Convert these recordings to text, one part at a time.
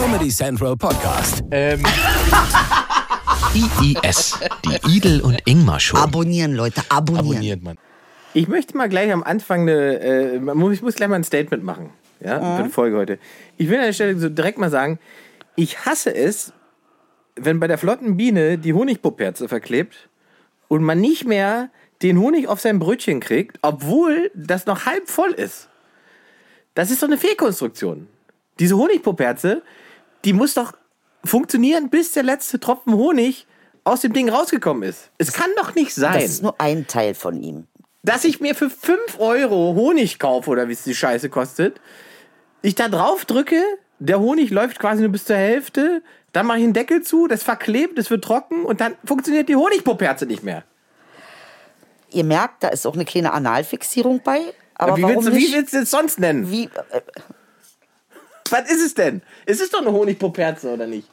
Comedy Central Podcast. Ähm, IIS, die Idel und Ingmar Show. Abonnieren, Leute, abonnieren. abonniert man. Ich möchte mal gleich am Anfang eine, äh, ich muss gleich mal ein Statement machen. Ja, für die Folge heute. Ich will an der Stelle so direkt mal sagen, ich hasse es, wenn bei der flotten Biene die Honigpuperze verklebt und man nicht mehr den Honig auf sein Brötchen kriegt, obwohl das noch halb voll ist. Das ist doch eine Fehlkonstruktion. Diese Honigpuperze, die muss doch funktionieren, bis der letzte Tropfen Honig aus dem Ding rausgekommen ist. Es kann doch nicht sein Das ist nur ein Teil von ihm. dass ich mir für 5 Euro Honig kaufe oder wie es die Scheiße kostet, ich da drauf drücke, der Honig läuft quasi nur bis zur Hälfte, dann mache ich einen Deckel zu, das verklebt, das wird trocken und dann funktioniert die Honigpuperze nicht mehr. Ihr merkt, da ist auch eine kleine Analfixierung bei. Aber wie, willst, du- wie willst du es sonst nennen? Wie, äh, Was ist es denn? Es ist doch eine Honigpuperze, oder nicht?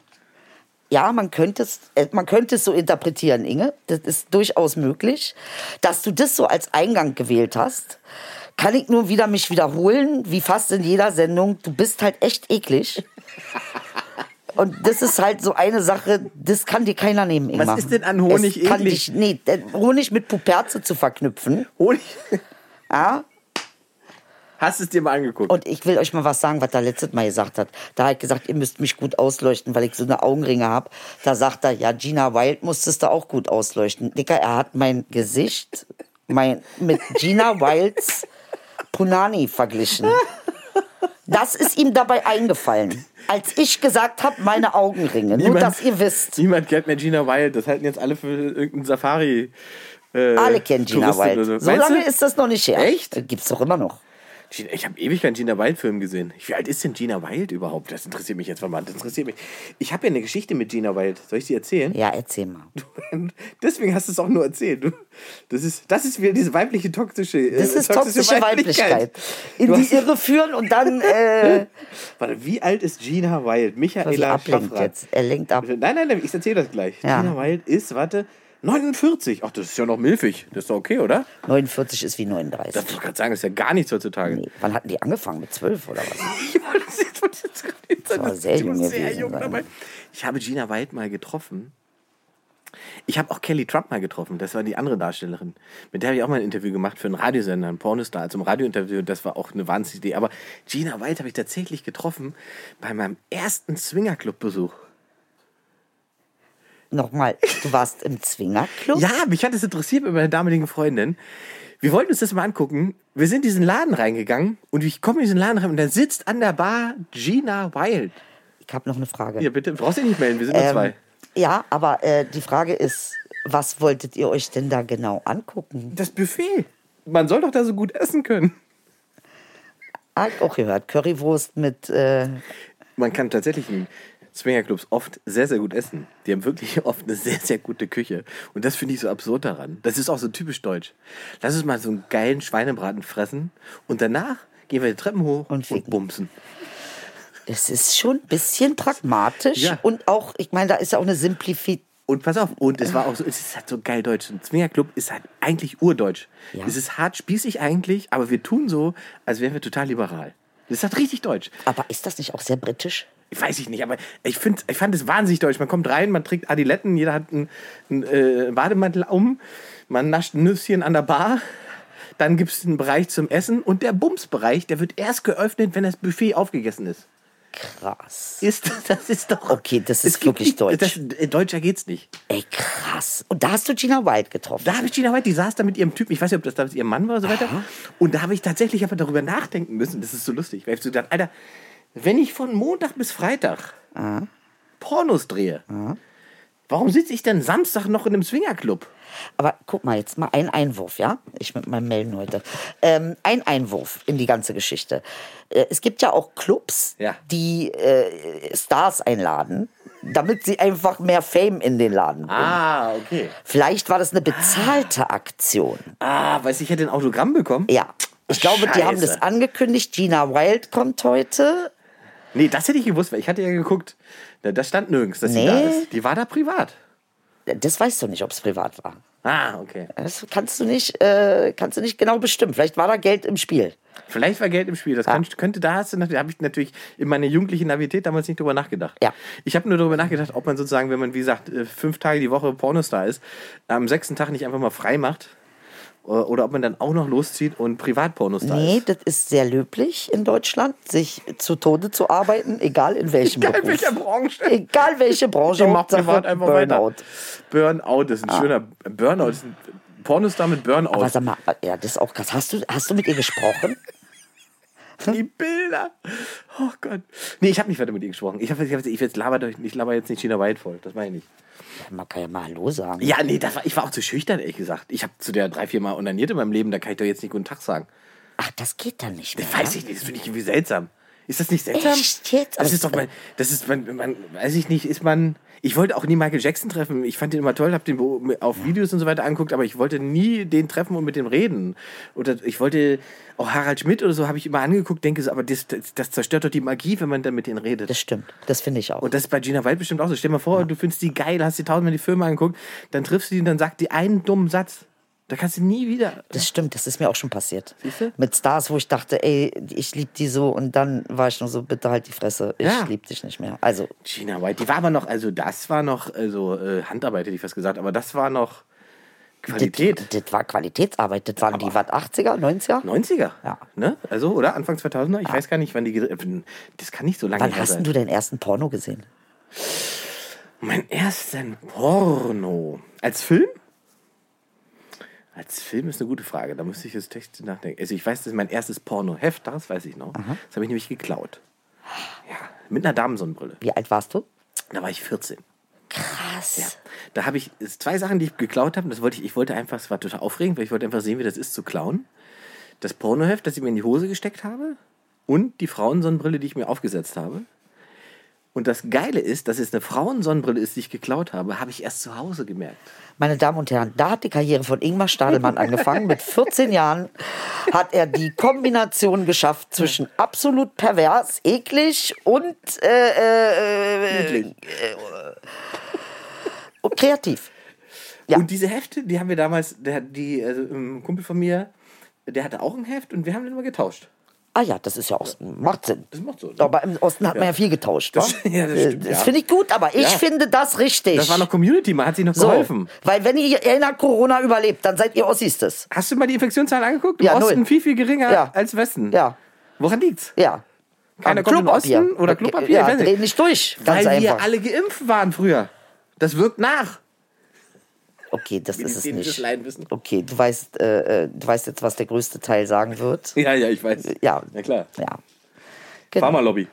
ja, man könnte es, äh, man könnte es so interpretieren, Inge. Das ist durchaus möglich, dass du das so als Eingang gewählt hast. Kann ich nur wieder mich wiederholen, wie fast in jeder Sendung. Du bist halt echt eklig. Und das ist halt so eine Sache, das kann dir keiner nehmen, Ingmar. ist denn an Honig es eklig? Dich, nee, Honig mit Puperze zu verknüpfen, Honig? ja, Hast du es dir mal angeguckt? Und ich will euch mal was sagen, was er letztes Mal gesagt hat. Da hat er gesagt, ihr müsst mich gut ausleuchten, weil ich so eine Augenringe habe. Da sagt er, ja, Gina Wild musstest du auch gut ausleuchten. Dicker, er hat mein Gesicht mein, mit Gina Wilds Punani verglichen. Das ist ihm dabei eingefallen. Als ich gesagt habe, meine Augenringe. Nur, Niemand- dass ihr wisst. Niemand kennt mehr Gina Wild. Das halten jetzt alle für irgendeinen Safari. Äh, Alle kennen Gina Touristin Wild. So Meinst lange ist das noch nicht her. Echt? Gibt's doch immer noch. Ich habe ewig keinen Gina Wild-Film gesehen. Wie alt ist denn Gina Wild überhaupt? Das interessiert mich jetzt mal. Das interessiert mich. Ich habe ja eine Geschichte mit Gina Wild. Soll ich die erzählen? Ja, erzähl mal. Deswegen hast du es auch nur erzählt. Das, ist, das ist wieder diese weibliche toxische. äh, Das ist toxische Weiblichkeit. In Du die Irre führen und dann äh, Warte, wie alt ist Gina Wild? Michaela Schaffrath. Er lenkt ab. Nein, nein, nein, ich erzähle das gleich. Ja. Gina Wild ist, warte, 49. Ach, das ist ja noch milfig. Das ist doch okay, oder? 49 ist wie 39. Das wollte ich gerade sagen, das ist ja gar nichts heutzutage. Nee. Wann hatten die angefangen? Mit 12 oder was? Ich wollte das jetzt- wollte jetzt gerade nicht sagen, war das sehr jung sehr gewesen jung sein. dabei. Ich habe Gina Wild mal getroffen. Ich habe auch Kelly Trump mal getroffen. Das war die andere Darstellerin. Mit der habe ich auch mal ein Interview gemacht für einen Radiosender, einen Pornostar, also ein Radiointerview. Das war auch eine Wahnsinnsidee. Aber Gina Wild habe ich tatsächlich getroffen bei meinem ersten Swingerclub-Besuch. Nochmal, du warst im Zwingerclub? Ja, mich hat das interessiert mit meiner damaligen Freundin. Wir wollten uns das mal angucken. Wir sind in diesen Laden reingegangen und ich komme in diesen Laden rein und da sitzt an der Bar Gina Wild. Ich habe noch eine Frage. Ja, bitte, brauchst dich nicht melden, wir sind nur Ähm, zwei. ja, aber äh, die Frage ist, was wolltet ihr euch denn da genau angucken? Das Buffet. Man soll doch da so gut essen können. Auch gehört, Currywurst mit, äh, Man kann tatsächlich in Swingerclubs oft sehr, sehr gut essen. Die haben wirklich oft eine sehr, sehr gute Küche. Und das finde ich so absurd daran. Das ist auch so typisch deutsch. Lass uns mal so einen geilen Schweinebraten fressen und danach gehen wir die Treppen hoch Und und, bumsen. es ist schon ein bisschen pragmatisch Ja. und auch, ich meine, da ist ja auch eine Simplifizierung. Und pass auf, und es war auch so, es ist halt so geil deutsch. Ein Swingerclub ist halt eigentlich urdeutsch. Ja. Es ist hart spießig eigentlich, aber wir tun so, als wären wir total liberal. Das ist halt richtig deutsch. Aber ist das nicht auch sehr britisch? Weiß ich nicht, aber ich, find, ich fand es wahnsinnig deutsch. Man kommt rein, man trägt Adiletten, jeder hat einen, einen äh, Bademantel um, man nascht ein Nüsschen an der Bar. Dann gibt es einen Bereich zum Essen und der Bumsbereich, der wird erst geöffnet, wenn das Buffet aufgegessen ist. Krass. ist das ist doch. Okay, das ist wirklich nicht- deutsch. Das, äh, deutscher geht's nicht. Ey, krass. Und da hast du Gina Wild getroffen. Da habe ich Gina White, die saß da mit ihrem Typen, ich weiß nicht, ob das damals ihr Mann war oder so weiter. Und da habe ich tatsächlich aber darüber nachdenken müssen. Das ist so lustig. Weil ich so gedacht, Alter, wenn ich von Montag bis Freitag Pornos drehe, warum sitze ich denn Samstag noch in einem Swingerclub? Aber guck mal, jetzt mal ein Einwurf, ja? Ich mit meinem Melden heute. Ähm, ein Einwurf in die ganze Geschichte. Äh, es gibt ja auch Clubs, Ja. die äh, Stars einladen, damit sie einfach mehr Fame in den Laden bringen. Ah, okay. Vielleicht war das eine bezahlte Aktion. Ah, weiß ich, hätte ein Autogramm bekommen? Ja. Ich glaube, die haben das Scheiße. angekündigt. Gina Wild kommt heute. Nee, das hätte ich gewusst, weil ich hatte ja geguckt. Da- Das stand nirgends, dass sie Nee. da ist. Die war da privat. Das weißt du nicht, ob es privat war. Ah, okay. Das kannst du nicht, äh, kannst du nicht genau bestimmen. Vielleicht war da Geld im Spiel. Vielleicht war Geld im Spiel. Das kann, könnte, da hast du, da habe ich natürlich in meiner jugendlichen Navität damals nicht drüber nachgedacht. Ja. Ich habe nur darüber nachgedacht, ob man sozusagen, wenn man, wie gesagt, äh, fünf Tage die Woche Pornostar ist, am sechsten Tag nicht einfach mal frei macht. Äh, Oder ob man dann auch noch loszieht und Privatpornostar Nee, ist. das ist sehr löblich in Deutschland, sich zu Tode zu arbeiten, egal in welchem Egal in Beruf. welcher Branche. Egal welche Branche, Die macht privat einfach Burnout. weiter. Burnout, das ist ein schöner Burnout. Das ist ein Pornostar mit Burnout. Aber sag mal, ja, das ist auch krass. Hast du, hast du mit ihr gesprochen? Die Bilder. Oh Gott. Nee, ich habe nicht weiter mit ihr gesprochen. Ich, hab, ich, hab, ich, jetzt laber, ich laber jetzt nicht China White voll. Das meine ich nicht. Man kann ja mal Hallo sagen. Ja, nee, das war, ich war auch zu schüchtern, ehrlich gesagt. Ich habe zu der drei, vier Mal onaniert in meinem Leben. Da kann ich doch jetzt nicht Guten Tag sagen. Ach, das geht dann nicht mehr. Das weiß ich nicht. Das finde ich irgendwie seltsam. Ist das nicht seltsam? Echt jetzt? Das ist doch mein, das ist man, man, weiß ich nicht, ist man, ich wollte auch nie Michael Jackson treffen. Ich fand den immer toll, habe den auf Videos und so weiter angeguckt, aber ich wollte nie den treffen und mit dem reden. Oder ich wollte auch Harald Schmidt oder so habe ich immer angeguckt, denke so, aber das, das, das zerstört doch die Magie, wenn man dann mit denen redet. Das stimmt. Das finde ich auch. Und das ist bei Gina Wild bestimmt auch so. Stell dir mal vor, du findest die geil, hast die tausendmal die Filme angeguckt, dann triffst du die und dann sagt die einen dummen Satz. Da kannst du nie wieder. Das stimmt, das ist mir auch schon passiert. Siehst du? Mit Stars, wo ich dachte, ey, ich liebe die so und dann war ich nur so, bitte halt die Fresse, ich Ja. liebe dich nicht mehr. Also, Gina White, die war aber noch, also das war noch, also äh, Handarbeit hätte ich fast gesagt, aber das war noch Qualität. Das, das war Qualitätsarbeit, das waren die, was, 80er, 90er? 90er. Ja. Ne? Also, oder? Anfang 2000er? Ich weiß gar nicht, wann die. Das kann nicht so lange Wann her hast sein. denn du deinen ersten Porno gesehen? Mein ersten Porno. Als Film? Als Film ist eine gute Frage. Da müsste ich jetzt Text nachdenken. Also, ich weiß, das ist mein erstes Porno-Heft, das weiß ich noch. Das habe ich nämlich geklaut. Ja, mit einer Damensonnenbrille. Wie alt warst du? Da war ich 14. Krass. Ja. Da habe ich zwei Sachen, die ich geklaut habe. Das wollte ich, ich wollte einfach, es war total aufregend, weil ich wollte einfach sehen, wie das ist zu klauen. Das Pornoheft, das ich mir in die Hose gesteckt habe und die Frauensonnenbrille, die ich mir aufgesetzt habe. Und das Geile ist, dass es eine Frauensonnenbrille ist, die ich geklaut habe, habe ich erst zu Hause gemerkt. Meine Damen und Herren, da hat die Karriere von Ingmar Stadelmann angefangen. Mit 14 Jahren hat er die Kombination geschafft zwischen absolut pervers, eklig und äh, äh, Niedlich. und kreativ. Ja. Und diese Hefte, die haben wir damals, der, die, also ein Kumpel von mir, der hatte auch ein Heft und wir haben den immer getauscht. Ah ja, das ist ja auch, macht Sinn. Das macht so. Aber im Osten hat man ja viel getauscht. Das- ja, das das ja. finde ich gut, aber ich Ja. finde das richtig. Das war noch Community, man hat sich noch so, geholfen. Weil wenn ihr in der Corona überlebt, dann seid ihr Ossis das. Hast du mal die Infektionszahlen angeguckt? Im Ja, Osten null. viel, viel geringer Ja. als Westen. Ja, Woran liegt's? ja. Keiner kommt den Osten oder Klopapier, ich Ja, weiß nicht. nicht durch. Ganz Weil wir einfach. alle geimpft waren früher. Das wirkt nach. Okay, das ist es nicht. Laienwissen. Okay, du weißt, äh, äh, du weißt jetzt, was der größte Teil sagen wird. Ja, ja, ich weiß. Ja. Na klar. Ja. Genau. Pharmalobby.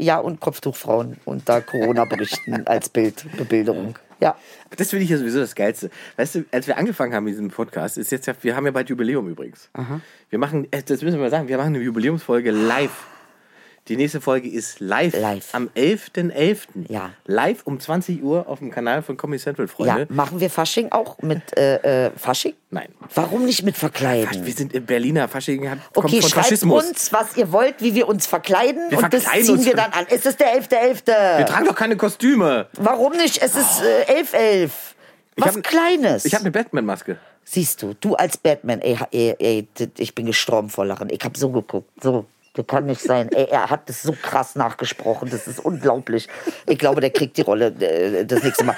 Ja, und Kopftuchfrauen unter Corona-Berichten als Bildbebilderung. Ja. Das finde ich ja sowieso das Geilste. Weißt du, als wir angefangen haben mit diesem Podcast, ist jetzt ja, wir haben ja bald Jubiläum übrigens. Wir machen, äh, das müssen wir mal sagen, wir machen eine Jubiläumsfolge live. Die nächste Folge ist live. Live. Am 11.11. Ja. Live um 20 Uhr auf dem Kanal von Comedy Central, ja, Freunde. machen wir Fasching auch mit äh, äh, Fasching? Nein. Warum nicht mit Wir Verkleiden? sind in Berliner Fasching, hat, kommt Okay, von schreibt Faschismus. uns, was ihr wollt, wie wir uns verkleiden Wir und das ziehen uns wir dann an. Es ist der 11.11. Wir tragen doch keine Kostüme. Warum nicht? Es ist äh, 11.11. Ich Was hab- Kleines. Ich habe eine Batman-Maske. Siehst du, du als Batman, ey, ey, ey, ich bin gestorben vor Lachen. Ich habe so geguckt, so. Das kann nicht sein. Ey, er hat das so krass nachgesprochen. Das ist unglaublich. Ich glaube, der kriegt die Rolle äh, das nächste Mal.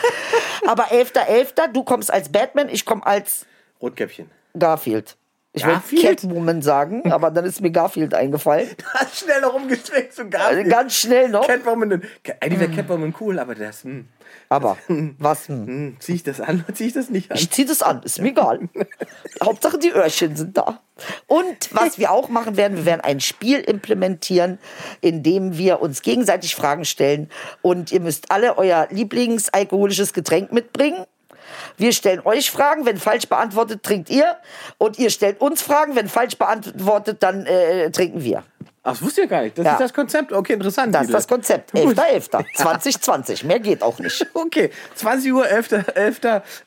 Aber 11.11., du kommst als Batman, ich komme als Rotkäppchen. Garfield. Ich wollte Garfield? Catwoman sagen, aber dann ist mir Garfield eingefallen. Hast schnell noch umgeschwenkt zum Also ganz schnell noch. Catwoman. Eigentlich wäre Catwoman cool, aber das, hm, Aber was? Hm. hm, zieh ich das an oder zieh ich das nicht an? Ich zieh das an, ist mir egal. Hauptsache die Öhrchen sind da. Und was wir auch machen werden, wir werden ein Spiel implementieren, in dem wir uns gegenseitig Fragen stellen und ihr müsst alle euer Lieblingsalkoholisches Getränk mitbringen. Wir stellen euch Fragen, wenn falsch beantwortet, trinkt ihr. Und ihr stellt uns Fragen, wenn falsch beantwortet, dann äh, trinken wir. Ach, das wusste ich gar nicht. Das Ja. ist das Konzept. Okay, interessant. Das ist das Konzept. Gut. 11.11. 2020. Mehr geht auch nicht. Okay, 20 Uhr, 11. 11.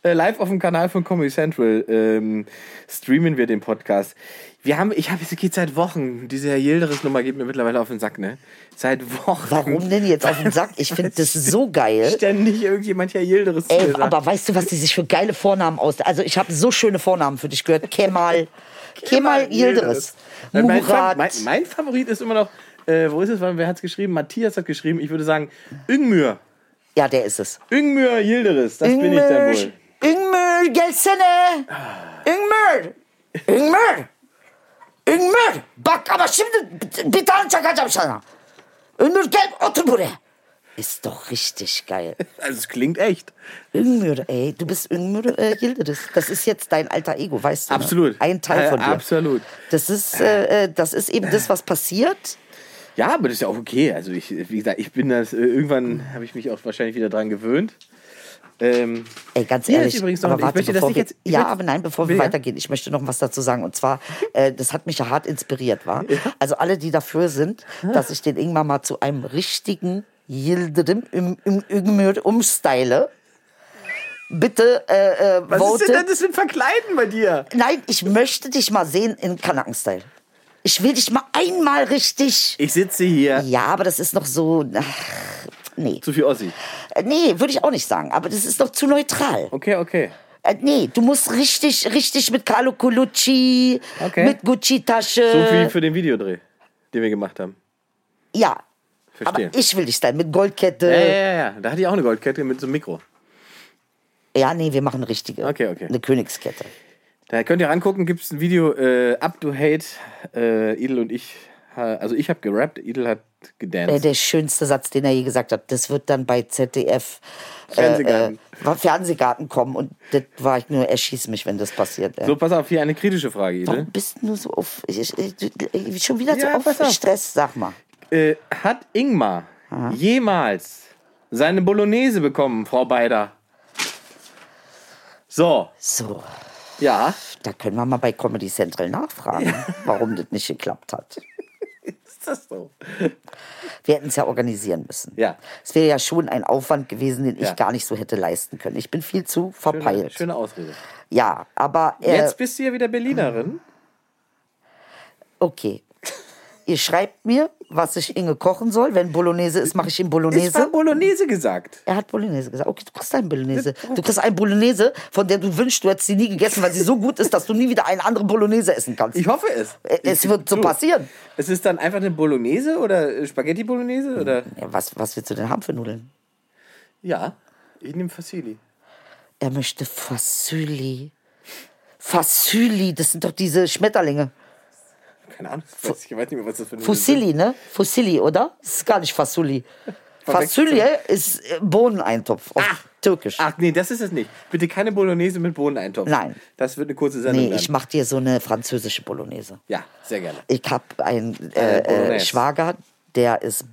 Äh, live auf dem Kanal von Comedy Central ähm, streamen wir den Podcast. Wir haben, ich habe, es geht seit Wochen, diese Herr Yildiris-Nummer geht mir mittlerweile auf den Sack, ne? Seit Wochen. Warum denn jetzt auf den Sack? Ich finde das so geil. Ständig irgendjemand Herr Yildiris Ey, aber weißt du, was die sich für geile Vornamen aus... Also ich habe so schöne Vornamen für dich gehört. Kemal, Kemal Yildiz, Mein, mein, Murat. mein, mein Favorit ist immer noch, äh, wo ist es? Wer hat es geschrieben? Matthias hat geschrieben. Ich würde sagen, Üngmür. Ja, der ist es. Üngmür Yildiris, das bin ich dann wohl. Ingmür gelsene. Ingmür. Ingmür. Ingmür. Bak ama şimdi bir tane çakacağım sana. Ingmür gel otur buraya. Ist doch richtig geil. Also es klingt echt. Ingmür, ey, du bist Ingmür äh, Yildiz. Das ist jetzt dein alter Ego, weißt du? ne? Absolut. Ein Teil von Äh, dir. absolut. Das ist, äh, äh, das ist eben das, was passiert. Ja, aber das ist ja auch okay. Also ich, wie gesagt, ich bin das, äh, irgendwann habe ich mich auch wahrscheinlich wieder dran gewöhnt. Ähm, Ey, ganz ehrlich, übrigens noch- aber ich warte, möchte das bevor nicht wir, jetzt- ich ja, möchte- aber nein, bevor wir ja? weitergehen, ich möchte noch was dazu sagen. Und zwar, äh, das hat mich ja hart inspiriert, war. Also alle, die dafür sind, dass ich den Ingmar mal zu einem richtigen Yildirim im, im, im, umstyle. Bitte äh, äh, was vote. ist denn das für ein Verkleiden bei dir? Nein, ich möchte dich mal sehen in Kanaken-Style. Ich will dich mal einmal richtig. Ich sitze hier. Ja, aber das ist noch so. Ach, nee. Zu viel Ossi. Äh, Nee, würde ich auch nicht sagen. Aber das ist doch zu neutral. Okay, okay. Äh, nee, du musst richtig, richtig mit Carlo Colucci, Okay. mit Gucci-Tasche. So wie für den Videodreh, den wir gemacht haben. Ja. Verstehe. Aber ich will dich sein, mit Goldkette. Ja, ja, ja, ja. Da hatte ich auch eine Goldkette mit so einem Mikro. Ja, nee, wir machen eine richtige. Okay, okay. Eine Königskette. Da könnt ihr rangucken, gibt es ein Video, äh, Up to Hate, äh, Idel und ich, also ich habe gerappt, Idel hat Äh, gedanced. der schönste Satz, den er je gesagt hat, das wird dann bei ZDF Fernsehgarten. Äh, äh, Fernsehgarten kommen und das war ich nur, erschieß mich, wenn das passiert. Äh. So, pass auf, hier eine kritische Frage, Idel. Warum bist du nur so auf, ich, ich, ich, schon wieder Ja, so auf auf. Stress, sag mal. Äh, hat Ingmar jemals seine Bolognese bekommen, Frau Beider? So, So, ja. da können wir mal bei Comedy Central nachfragen, warum das nicht geklappt hat. Ist das so? Wir hätten es ja organisieren müssen. Ja. Es wäre ja schon ein Aufwand gewesen, den Ja. ich gar nicht so hätte leisten können. Ich bin viel zu Schöne, verpeilt. schöne Ausrede. Ja, aber äh, Jetzt bist du ja wieder Berlinerin. okay. Ihr schreibt mir, was ich Inge kochen soll. Wenn Bolognese ist, mache ich ihm Es war Bolognese. Bolognese gesagt. Er hat Bolognese gesagt. Okay, du kriegst ein Bolognese. Du kriegst ein Bolognese, von der du wünschst, du hättest sie nie gegessen, weil sie so gut ist, dass du nie wieder eine andere Bolognese essen kannst. Ich hoffe es. Äh, es wird so passieren. Es ist dann einfach eine Bolognese oder Spaghetti Bolognese oder? Ja, was, was willst du denn haben für Nudeln? Ja, ich nehme Fassili. Er möchte Fasuli. Fasuli, das sind doch diese Schmetterlinge. Keine Ahnung, ich weiß, ich weiß nicht mehr, was das für eine Fusilli, ne? Fusilli, oder? Das ist gar nicht Fasuli. Fasuli ist äh, Bohneneintopf auf Türkisch. Ach nee, das ist es nicht. Bitte keine Bolognese mit Bohneneintopf. Nein. Das wird eine kurze Sendung. nee, werden. ich mach dir so eine französische Bolognese. Ja, sehr gerne. Ich habe einen Äh, äh. Schwager, der ist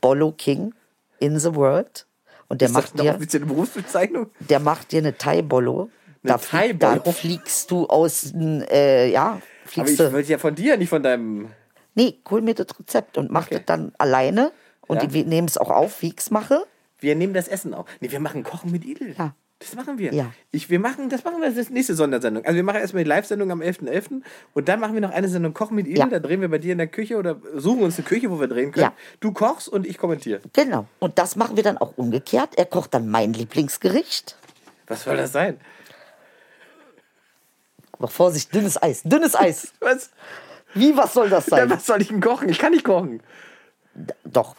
Bollo King in the world. Und der Ist macht dir, offizielle Berufsbezeichnung? der macht dir eine Thai-Bollo. Da, flie- da fliegst du aus, äh, ja, Aber fliegst ich du. wollte ja von dir, nicht von deinem. Nee, hol mir das Rezept und mach das dann alleine. Und Ja. wir nehmen es auch auf, wie ich es mache. Wir nehmen das Essen auch. Nee, wir machen Kochen mit Idel. Ja. Das machen wir. Ja. Ich, wir machen, das machen wir ist nächste Sondersendung. Also wir machen erstmal die Live-Sendung am 11.11. und dann machen wir noch eine Sendung Kochen mit Idel. Ja. Da drehen wir bei dir in der Küche oder suchen uns eine Küche, wo wir drehen können. Ja. Du kochst und ich kommentiere. Genau. Und das machen wir dann auch umgekehrt. Er kocht dann mein Lieblingsgericht. Was soll das sein? Aber Vorsicht, dünnes Eis. Dünnes Eis. Was? Wie, was soll das Ja, sein? was soll ich denn kochen? Ich kann nicht kochen. Doch,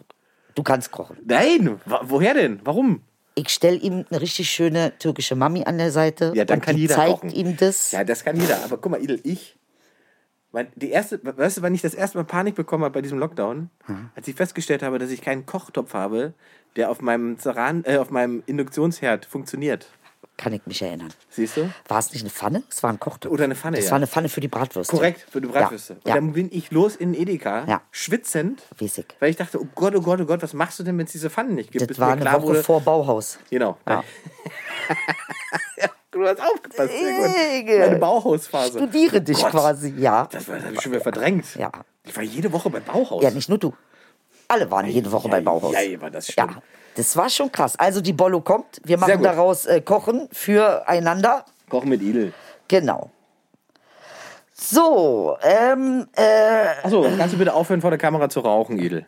du kannst kochen. Nein, woher denn? Warum? Ich stelle ihm eine richtig schöne türkische Mami an der Seite. Ja, dann und kann jeder zeigt kochen. ihm das. Ja, das kann jeder. Aber guck mal, Idel, ich. Mein, die erste, weißt du, wann ich das erste Mal Panik bekommen habe bei diesem Lockdown? Als ich festgestellt habe, dass ich keinen Kochtopf habe, der auf meinem, Ceran, äh, auf meinem Induktionsherd funktioniert. Kann ich mich erinnern. Siehst du? War es nicht eine Pfanne? Es war ein Kochtopf. Oder eine Pfanne, Das ja. war eine Pfanne für die Bratwürste. Korrekt, für die Bratwürste. Und Ja, dann bin ich los in Edeka, Ja. schwitzend, ich. weil ich dachte, oh Gott, oh Gott, oh Gott, was machst du denn, wenn es diese Pfannen nicht gibt? Das Bis war mir eine Woche wurde- vor Bauhaus. Genau. Ja. ja, du hast aufgepasst. Sehr gut. Ege. Meine Bauhausphase. Studiere dich Gott. quasi, ja. Das, war- das habe ich schon wieder verdrängt. Ja. Ich war jede Woche beim Bauhaus. Ja, nicht nur du. Alle waren jede Woche ja, bei Bauhaus. ja, war das schlimm. Ja, das war schon krass. Also die Bollo kommt. Wir machen daraus äh, Kochen füreinander. Kochen mit Idel. Genau. So, ähm, äh, Achso, kannst du bitte aufhören, vor der Kamera zu rauchen, Edel?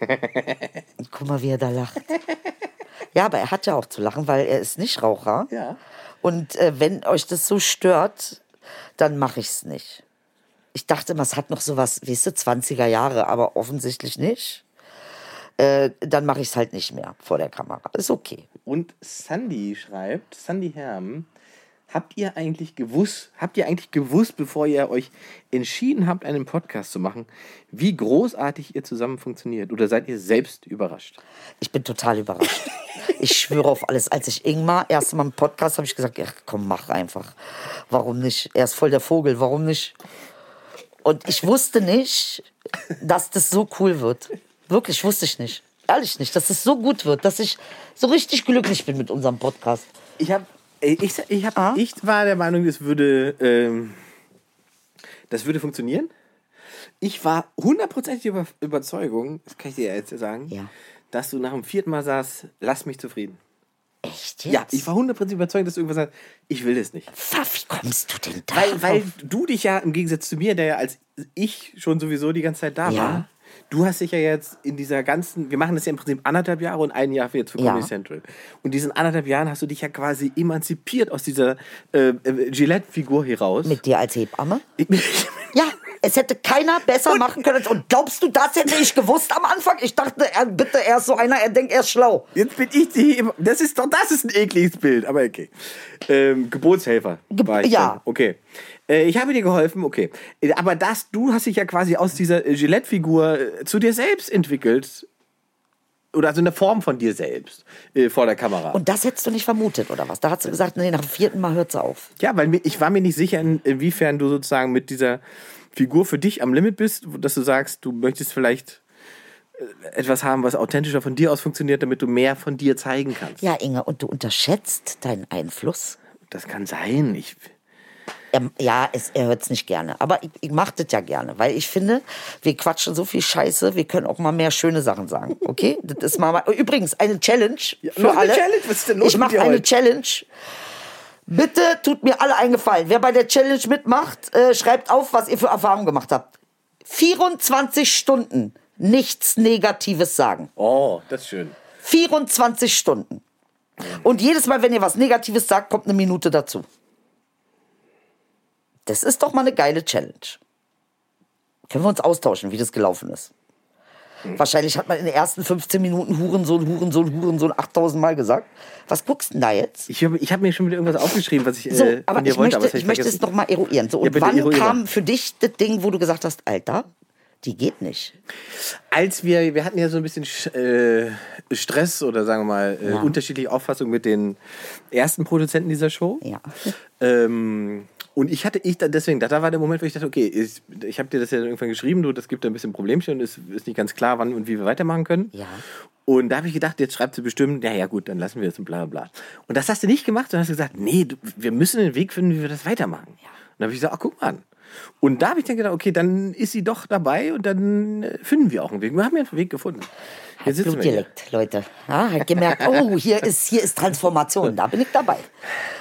guck mal, wie er da lacht. Ja, aber er hat ja auch zu lachen, weil er ist nicht Raucher. Ja. Und äh, wenn euch das so stört, dann mache ich es nicht. Ich dachte immer, es hat noch sowas, weißt du, 20er Jahre, aber offensichtlich nicht. Äh, dann mache ich es halt nicht mehr vor der Kamera. Ist okay. Und Sandy schreibt, Sandy Herm, habt ihr eigentlich gewusst, habt ihr eigentlich gewusst, bevor ihr euch entschieden habt, einen Podcast zu machen, wie großartig ihr zusammen funktioniert? Oder seid ihr selbst überrascht? Ich bin total überrascht. Ich schwöre auf alles. Als ich Ingmar erst mal im Podcast habe ich gesagt, ach, komm, mach einfach. Warum nicht? Er ist voll der Vogel, warum nicht? Und ich wusste nicht, dass das so cool wird. Wirklich, wusste ich nicht. Ehrlich nicht, dass es so gut wird, dass ich so richtig glücklich bin mit unserem Podcast. Ich habe, ich, ich, hab, Ah? ich war der Meinung, das würde, ähm, das würde funktionieren. Ich war hundertprozentig über, Überzeugung, das kann ich dir ja jetzt sagen, Ja. dass du nach dem vierten Mal sagst, lass mich zufrieden. Echt jetzt? Ja, ich war hundertprozentig überzeugt, dass du irgendwas sagst, ich will das nicht. Pfaff, wie kommst du denn da? Weil, weil du dich ja im Gegensatz zu mir, der ja als ich schon sowieso die ganze Zeit da Ja. war, du hast dich ja jetzt in dieser ganzen, wir machen das ja im Prinzip anderthalb Jahre und ein Jahr für jetzt für Ja. Comedy Central. Und diesen anderthalb Jahren hast du dich ja quasi emanzipiert aus dieser äh, äh, Gillette-Figur hier raus. mit dir als Hebamme? Ja, es hätte keiner besser machen können. Und glaubst du, das hätte ich gewusst am Anfang? Ich dachte, er, bitte, er ist so einer, er denkt, er ist schlau. Jetzt bin ich die. Das ist doch, das ist ein ekliges Bild, aber okay. Ähm, Geburtshelfer. Ge- ja. dann. Okay. Äh, ich habe dir geholfen, okay. Äh, Aber das, du hast dich ja quasi aus dieser äh, Gillette-Figur zu dir selbst entwickelt. Oder also eine Form von dir selbst äh, vor der Kamera. Und das hättest du nicht vermutet, oder was? Da hat sie gesagt, nee, nach dem vierten Mal hört sie auf. ja, weil ich war mir nicht sicher, in, inwiefern du sozusagen mit dieser Figur für dich am Limit bist, dass du sagst, du möchtest vielleicht etwas haben, was authentischer von dir aus funktioniert, damit du mehr von dir zeigen kannst. Ja, Inge, und du unterschätzt deinen Einfluss. Das kann sein. Ich, Er, ja, es, er hört es nicht gerne. Aber ich, ich mache das ja gerne, weil ich finde, wir quatschen so viel Scheiße, wir können auch mal mehr schöne Sachen sagen. Okay? das ist mal, übrigens eine Challenge für noch eine alle. Challenge? Was ist denn los ich mache eine heute? Challenge. Bitte tut mir alle einen Gefallen. Wer bei der Challenge mitmacht, äh, schreibt auf, was ihr für Erfahrungen gemacht habt. 24 Stunden nichts Negatives sagen. Oh, das ist schön. 24 Stunden. Und jedes Mal, wenn ihr was Negatives sagt, kommt eine Minute dazu. Das ist doch mal eine geile Challenge. Können wir uns austauschen, wie das gelaufen ist. Wahrscheinlich hat man in den ersten 15 Minuten Hurensohn, Hurensohn, Hurensohn 8000 Mal gesagt. Was guckst du denn da jetzt? Ich habe ich hab mir schon wieder irgendwas aufgeschrieben, was ich So, äh, aber ich wollte. möchte, aber ich möchte es vergessen. noch mal eruieren. So, Ja, und bitte, wann eruiere kam für dich das Ding, wo du gesagt hast, Alter, die geht nicht? Als wir, wir hatten ja so ein bisschen Sch- äh, Stress oder sagen wir mal äh, Ja. unterschiedliche Auffassungen mit den ersten Produzenten dieser Show. Ja. Ähm, und ich hatte, ich dann deswegen, da war der Moment, wo ich dachte, okay, ich, ich habe dir das ja irgendwann geschrieben, du, das gibt da ein bisschen Problemchen und es ist nicht ganz klar, wann und wie wir weitermachen können. Ja. Und da habe ich gedacht, jetzt schreibt sie bestimmt, ja, ja, gut, dann lassen wir es und bla, bla, bla. Und das hast du nicht gemacht, sondern hast gesagt, nee, du, wir müssen einen Weg finden, wie wir das weitermachen. Und dann habe ich gesagt, ach, guck mal an. Und da habe ich dann gedacht, okay, dann ist sie doch dabei und dann äh, finden wir auch einen Weg. Wir haben ja einen Weg gefunden. Jetzt sitzen wir hier. Leute. Ja, hat gemerkt, oh, hier ist, hier ist Transformation, da bin ich dabei.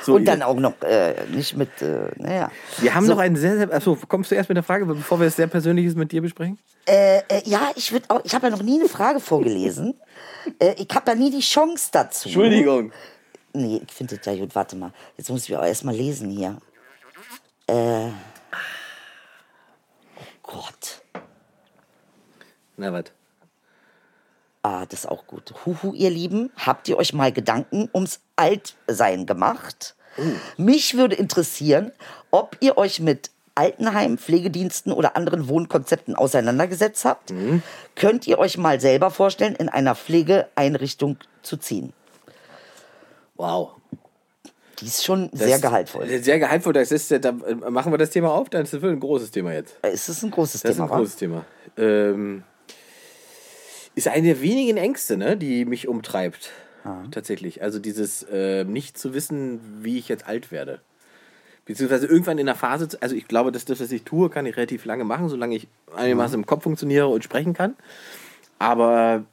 So, Und dann auch noch äh, nicht mit, äh, naja. Wir haben so, noch einen sehr, sehr, achso, kommst du erst mit der Frage, bevor wir es sehr Persönliches mit dir besprechen? Äh, äh, ja, ich würde auch, ich habe ja noch nie eine Frage vorgelesen. äh, ich habe ja nie die Chance dazu. Nee, ich finde das ja gut. Warte mal. Jetzt muss ich auch erst mal lesen hier. Äh. Oh Gott. Na, was? Ah, das ist auch gut. Huhu, ihr Lieben, habt ihr euch mal Gedanken ums Altsein gemacht? Mich würde interessieren, ob ihr euch mit Altenheim, Pflegediensten oder anderen Wohnkonzepten auseinandergesetzt habt. Könnt ihr euch mal selber vorstellen, in einer Pflegeeinrichtung zu ziehen? Wow. Die ist schon sehr gehaltvoll. Sehr gehaltvoll. Das ist, da äh, machen wir das Thema auf, dann ist das ein großes Thema jetzt. Es ist ein großes Das ist Thema, ein wa? großes Thema. Ähm, ist eine der wenigen Ängste, ne, die mich umtreibt. Tatsächlich. Also dieses äh, nicht zu wissen, wie ich jetzt alt werde. Beziehungsweise irgendwann in der Phase, also ich glaube, dass das, was ich tue, kann ich relativ lange machen, solange ich einigermaßen im Kopf funktioniere und sprechen kann. Aber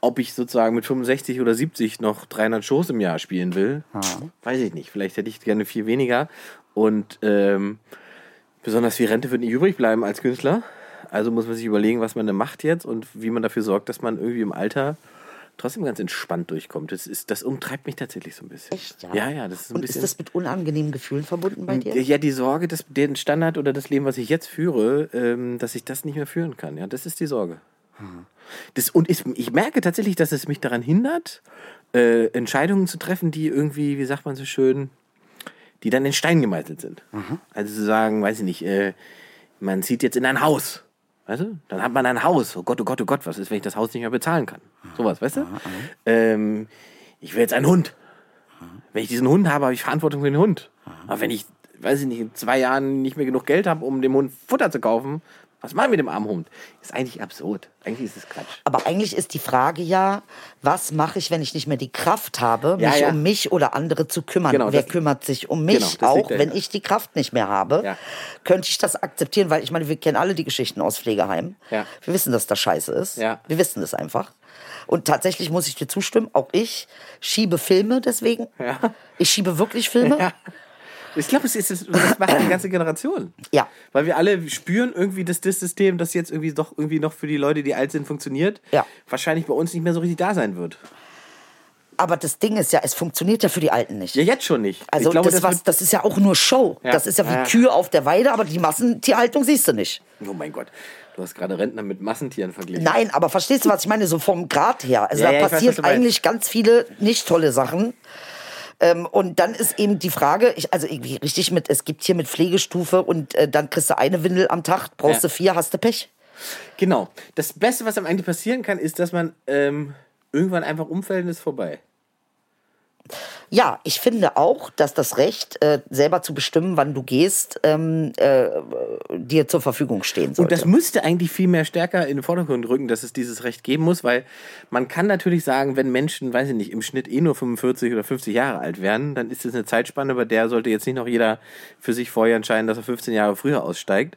ob ich sozusagen mit 65 oder 70 noch 300 Shows im Jahr spielen will, weiß ich nicht. Vielleicht hätte ich gerne viel weniger. Und ähm, Besonders viel Rente wird nicht übrig bleiben als Künstler. Also muss man sich überlegen, was man denn macht jetzt und wie man dafür sorgt, dass man irgendwie im Alter trotzdem ganz entspannt durchkommt. Das, ist, das umtreibt mich tatsächlich so ein bisschen. Echt, ja? Ja, ja, das ist ein Und bisschen. ist das mit unangenehmen Gefühlen verbunden bei dir? ja, die Sorge, dass den Standard oder das Leben, was ich jetzt führe, ähm, dass ich das nicht mehr führen kann. Ja, das ist die Sorge. Das, und ich, ich merke tatsächlich, dass es mich daran hindert, äh, Entscheidungen zu treffen, die irgendwie, wie sagt man so schön, die dann in Stein gemeißelt sind. Also zu sagen, weiß ich nicht, äh, man zieht jetzt in ein Haus. Weißt du? Dann hat man ein Haus. Oh Gott, oh Gott, oh Gott, was ist, wenn ich das Haus nicht mehr bezahlen kann? Sowas, weißt du? Ähm, ich will jetzt einen Hund. Wenn ich diesen Hund habe, habe ich Verantwortung für den Hund. Aber wenn ich, weiß ich nicht, in zwei Jahren nicht mehr genug Geld habe, um dem Hund Futter zu kaufen, was mache ich mit dem armen Hund? Ist eigentlich absurd. Eigentlich ist es Quatsch. Aber eigentlich ist die Frage ja, was mache ich, wenn ich nicht mehr die Kraft habe, Ja, mich ja. um mich oder andere zu kümmern? Genau, Wer kümmert sich um mich Genau, auch, wenn ich die Kraft nicht mehr habe? Ja. Könnte ich das akzeptieren? Weil ich meine, wir kennen alle die Geschichten aus Pflegeheimen. Ja. Wir wissen, dass das scheiße ist. Ja. Wir wissen es einfach. Und tatsächlich muss ich dir zustimmen, auch ich schiebe Filme deswegen. Ja. Ich schiebe wirklich Filme. Ich glaube, es ist, das macht die ganze Generation. Ja. Weil wir alle spüren irgendwie, dass das System, das jetzt irgendwie doch irgendwie noch für die Leute, die alt sind, funktioniert, Ja. wahrscheinlich bei uns nicht mehr so richtig da sein wird. Aber das Ding ist ja, es funktioniert ja für die Alten nicht. Ja, jetzt schon nicht. Also ich glaube, das, das, was, das ist ja auch nur Show. Ja. Das ist ja wie Ja. Kühe auf der Weide, aber die Massentierhaltung siehst du nicht. Oh mein Gott, du hast gerade Rentner mit Massentieren verglichen. Nein, aber verstehst du, was ich meine? So vom Grad her. Also Ja, da weiß, passiert meinst. eigentlich ganz viele nicht tolle Sachen. Ähm, und dann ist eben die Frage, ich, also irgendwie richtig mit, es gibt hier mit Pflegestufe und äh, dann kriegst du eine Windel am Tag, brauchst Ja. du vier, hast du Pech. Genau. Das Beste, was am Ende passieren kann, ist, dass man ähm, irgendwann einfach umfällt und ist vorbei. Ja, ich finde auch, dass das Recht, äh, selber zu bestimmen, wann du gehst, ähm, äh, dir zur Verfügung stehen sollte. Und das müsste eigentlich viel mehr stärker in den Vordergrund rücken, dass es dieses Recht geben muss, weil man kann natürlich sagen, wenn Menschen, weiß ich nicht, im Schnitt eh nur 45 oder 50 Jahre alt werden, dann ist das eine Zeitspanne, bei der sollte jetzt nicht noch jeder für sich vorher entscheiden, dass er 15 Jahre früher aussteigt.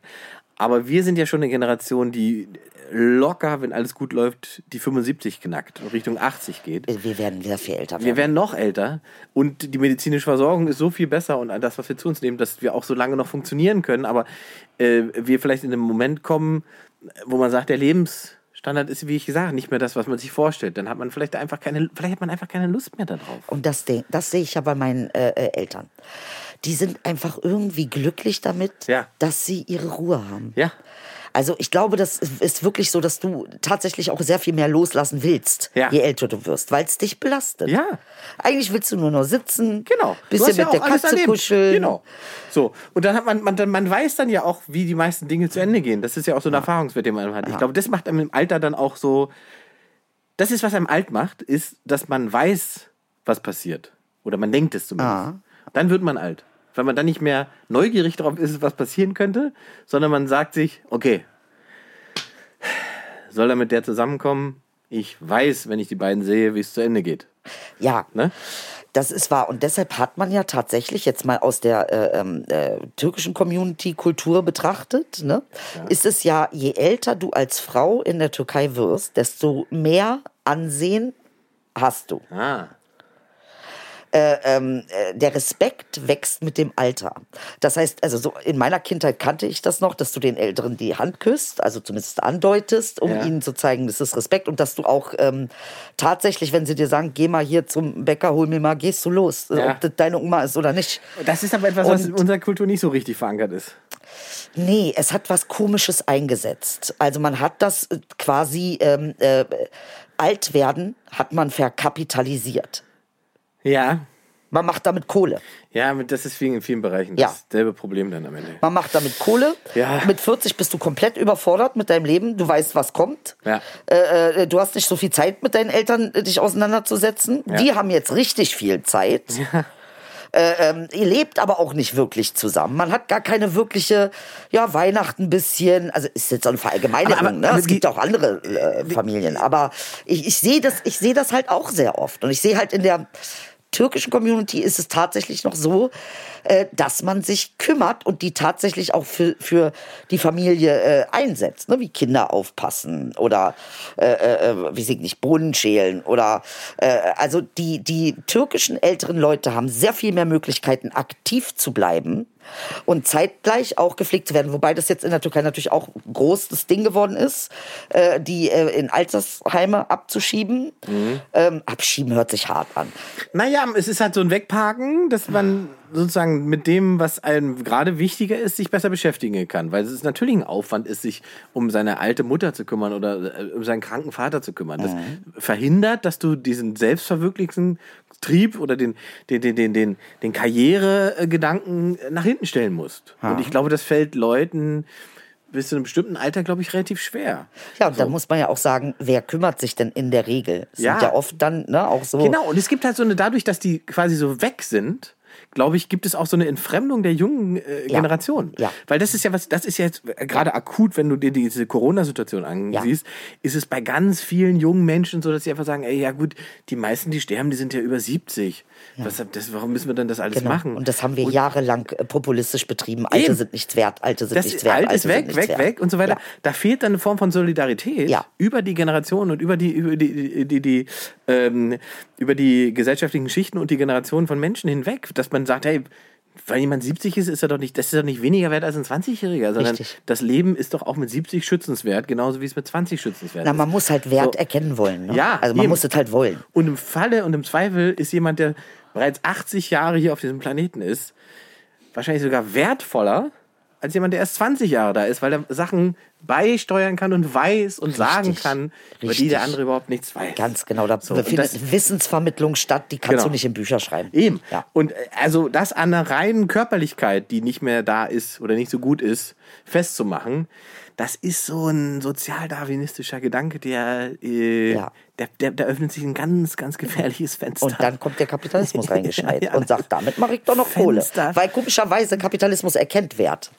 Aber wir sind ja schon eine Generation, die locker, wenn alles gut läuft, die 75 knackt und Richtung 80 geht. wir werden sehr viel älter werden. Wir werden noch älter und die medizinische Versorgung ist so viel besser und das, was wir zu uns nehmen, dass wir auch so lange noch funktionieren können. Aber äh, wir vielleicht in einem Moment kommen, wo man sagt, der Lebensstandard ist, wie ich gesagt, nicht mehr das, was man sich vorstellt. Dann hat man vielleicht einfach keine, vielleicht hat man einfach keine Lust mehr darauf. Und das, das sehe ich ja bei meinen äh, äh, Eltern. Die sind einfach irgendwie glücklich damit, Ja. dass sie ihre Ruhe haben. Ja. Also ich glaube, das ist wirklich so, dass du tatsächlich auch sehr viel mehr loslassen willst, Ja. je älter du wirst, weil es dich belastet. Ja. Eigentlich willst du nur noch sitzen, Genau. Du bisschen hast ja mit der Katze kuscheln. Genau. So. Und dann hat man, man, dann, man weiß dann ja auch, wie die meisten Dinge zu Ende gehen. Das ist ja auch so ein Erfahrungswert, den man hat. Ich glaube, das macht einem im Alter dann auch so. Das ist, was einem alt macht, ist, dass man weiß, was passiert. Oder man denkt es zumindest. Ah. Dann wird man alt. Weil man dann nicht mehr neugierig darauf ist, was passieren könnte, sondern man sagt sich, okay, soll er mit der zusammenkommen? Ich weiß, wenn ich die beiden sehe, wie es zu Ende geht. Ja, Ne? das ist wahr. Und deshalb hat man ja tatsächlich jetzt mal aus der äh, ähm, äh, türkischen Community-Kultur betrachtet, ne, ist es ja, je älter du als Frau in der Türkei wirst, desto mehr Ansehen hast du. Ah. Äh, der Respekt wächst mit dem Alter. Das heißt, also so in meiner Kindheit kannte ich das noch, dass du den Älteren die Hand küsst, also zumindest andeutest, um Ja. ihnen zu zeigen, das ist Respekt und dass du auch ähm, tatsächlich, wenn sie dir sagen, geh mal hier zum Bäcker, hol mir mal, gehst du los, Ja. ob das deine Oma ist oder nicht. Das ist aber etwas, was in Und- unserer Kultur nicht so richtig verankert ist. Nee, es hat was Komisches eingesetzt. Also man hat das äh, quasi ähm, äh, alt werden hat man verkapitalisiert. Ja. Man macht damit Kohle. Ja, das ist viel, in vielen Bereichen Ja. dasselbe Problem dann am Ende. Man macht damit Kohle. Ja. Mit 40 bist du komplett überfordert mit deinem Leben. Du weißt, was kommt. Ja. Äh, äh, du hast nicht so viel Zeit mit deinen Eltern, äh, dich auseinanderzusetzen. Ja. Die haben jetzt richtig viel Zeit. Äh, ähm, ihr lebt aber auch nicht wirklich zusammen. Man hat gar keine wirkliche, ja, Weihnachten ein bisschen, also ist jetzt so eine Verallgemeinerung, Aber- aber- ne? aber es gibt auch andere äh, Familien, aber ich, ich sehe das, ich sehe das halt auch sehr oft und ich sehe halt in der türkischen Community ist es tatsächlich noch so, äh, dass man sich kümmert und die tatsächlich auch für, für die Familie äh, einsetzt, ne? wie Kinder aufpassen oder äh, äh, wie sie nicht Brunnen schälen oder äh, also die die türkischen älteren Leute haben sehr viel mehr Möglichkeiten aktiv zu bleiben und zeitgleich auch gepflegt zu werden. Wobei das jetzt in der Türkei natürlich auch ein großes Ding geworden ist, äh, die äh, in Altersheime abzuschieben. Ähm, abschieben hört sich hart an. Naja, es ist halt so ein Wegparken, dass man sozusagen mit dem, was einem gerade wichtiger ist, sich besser beschäftigen kann. Weil es natürlich ein Aufwand ist, sich um seine alte Mutter zu kümmern oder äh, um seinen kranken Vater zu kümmern. Das verhindert, dass du diesen selbstverwirklichten Trieb oder den, den, den, den, den, den Karrieregedanken nach hinten stellen musst. Und ich glaube, das fällt Leuten bis zu einem bestimmten Alter, glaube ich, relativ schwer. Ja, und da muss man ja auch sagen, wer kümmert sich denn in der Regel? Es Ja. Sind ja oft dann ne, auch so. Genau, und es gibt halt so eine, dadurch, dass die quasi so weg sind, glaube ich, gibt es auch so eine Entfremdung der jungen äh, Ja. Generation. Ja. Weil das ist ja was, das ist ja jetzt äh, gerade akut, wenn du dir diese Corona-Situation ansiehst, ist es bei ganz vielen jungen Menschen so, dass sie einfach sagen, ey, ja gut, die meisten, die sterben, die sind ja über 70. Was, das, warum müssen wir denn das alles Genau. machen? Und das haben wir jahrelang äh, populistisch betrieben. Alte Eben. sind nichts wert, Alte sind das nichts wert. alt Alte ist weg, weg, wert. weg und so weiter. Ja. Da fehlt dann eine Form von Solidarität Ja. über die Generation und über die, über die, die, die, ähm, über die gesellschaftlichen Schichten und die Generationen von Menschen hinweg, dass man sagt, hey, weil jemand 70 ist, ist er doch nicht, das ist doch nicht weniger wert als ein 20-Jähriger, sondern Richtig. das Leben ist doch auch mit 70 schützenswert, genauso wie es mit 20 schützenswert Na, ist. man muss halt Wert So. erkennen wollen. Ne? Ja, Also man eben. muss es halt wollen. Und im Falle und im Zweifel ist jemand, der bereits 80 Jahre hier auf diesem Planeten ist, wahrscheinlich sogar wertvoller als jemand, der erst 20 Jahre da ist, weil er Sachen beisteuern kann und weiß und sagen kann, über die Richtig. der andere überhaupt nichts weiß. Ganz genau. Da So, findet das- Wissensvermittlung statt, die kannst Genau. du nicht in Bücher schreiben. Eben. Ja. Und äh, also das an der reinen Körperlichkeit, die nicht mehr da ist oder nicht so gut ist, festzumachen, das ist so ein sozialdarwinistischer Gedanke, der, äh, Ja. der, der, da öffnet sich ein ganz, ganz gefährliches Fenster. Und dann kommt der Kapitalismus reingeschneit Ja, ja. und sagt, damit mache ich doch noch Kohle. Fenster. Weil komischerweise Kapitalismus erkennt Wert.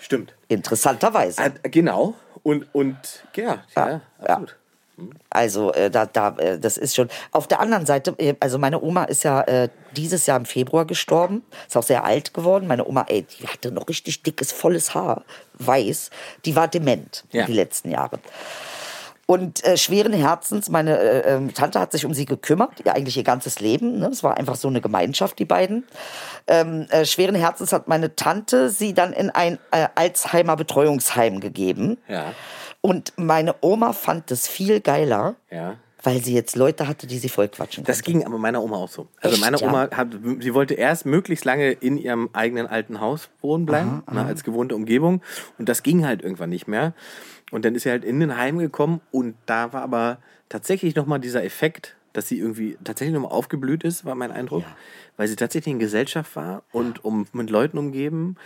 Stimmt. Interessanterweise. Äh, genau. Und, und ja, ja, Ja, absolut. Also äh, da, da, äh, das ist schon. Auf der anderen Seite, äh, also meine Oma ist ja äh, dieses Jahr im Februar gestorben. Ist auch sehr alt geworden. Meine Oma, ey, die hatte noch richtig dickes, volles Haar, weiß. Die war dement Ja. die letzten Jahre. Und äh, schweren Herzens, meine äh, ähm, Tante hat sich um sie gekümmert, ja, eigentlich ihr ganzes Leben. Ne? Es war einfach so eine Gemeinschaft, die beiden. Ähm, äh, schweren Herzens hat meine Tante sie dann in ein äh, Alzheimer Betreuungsheim gegeben. Ja. Und meine Oma fand es viel geiler, Ja. Weil sie jetzt Leute hatte, die sie vollquatschen Das konnte. ging aber meiner Oma auch so. Also Echt, meine ja? Oma hat, sie wollte erst möglichst lange in ihrem eigenen alten Haus wohnen bleiben, ne, als gewohnte Umgebung. Und das ging halt irgendwann nicht mehr. Und dann ist sie halt in den Heim gekommen und da war aber tatsächlich nochmal dieser Effekt, dass sie irgendwie tatsächlich nochmal aufgeblüht ist, war mein Eindruck. Weil sie tatsächlich in Gesellschaft war und um, mit Leuten umgeben.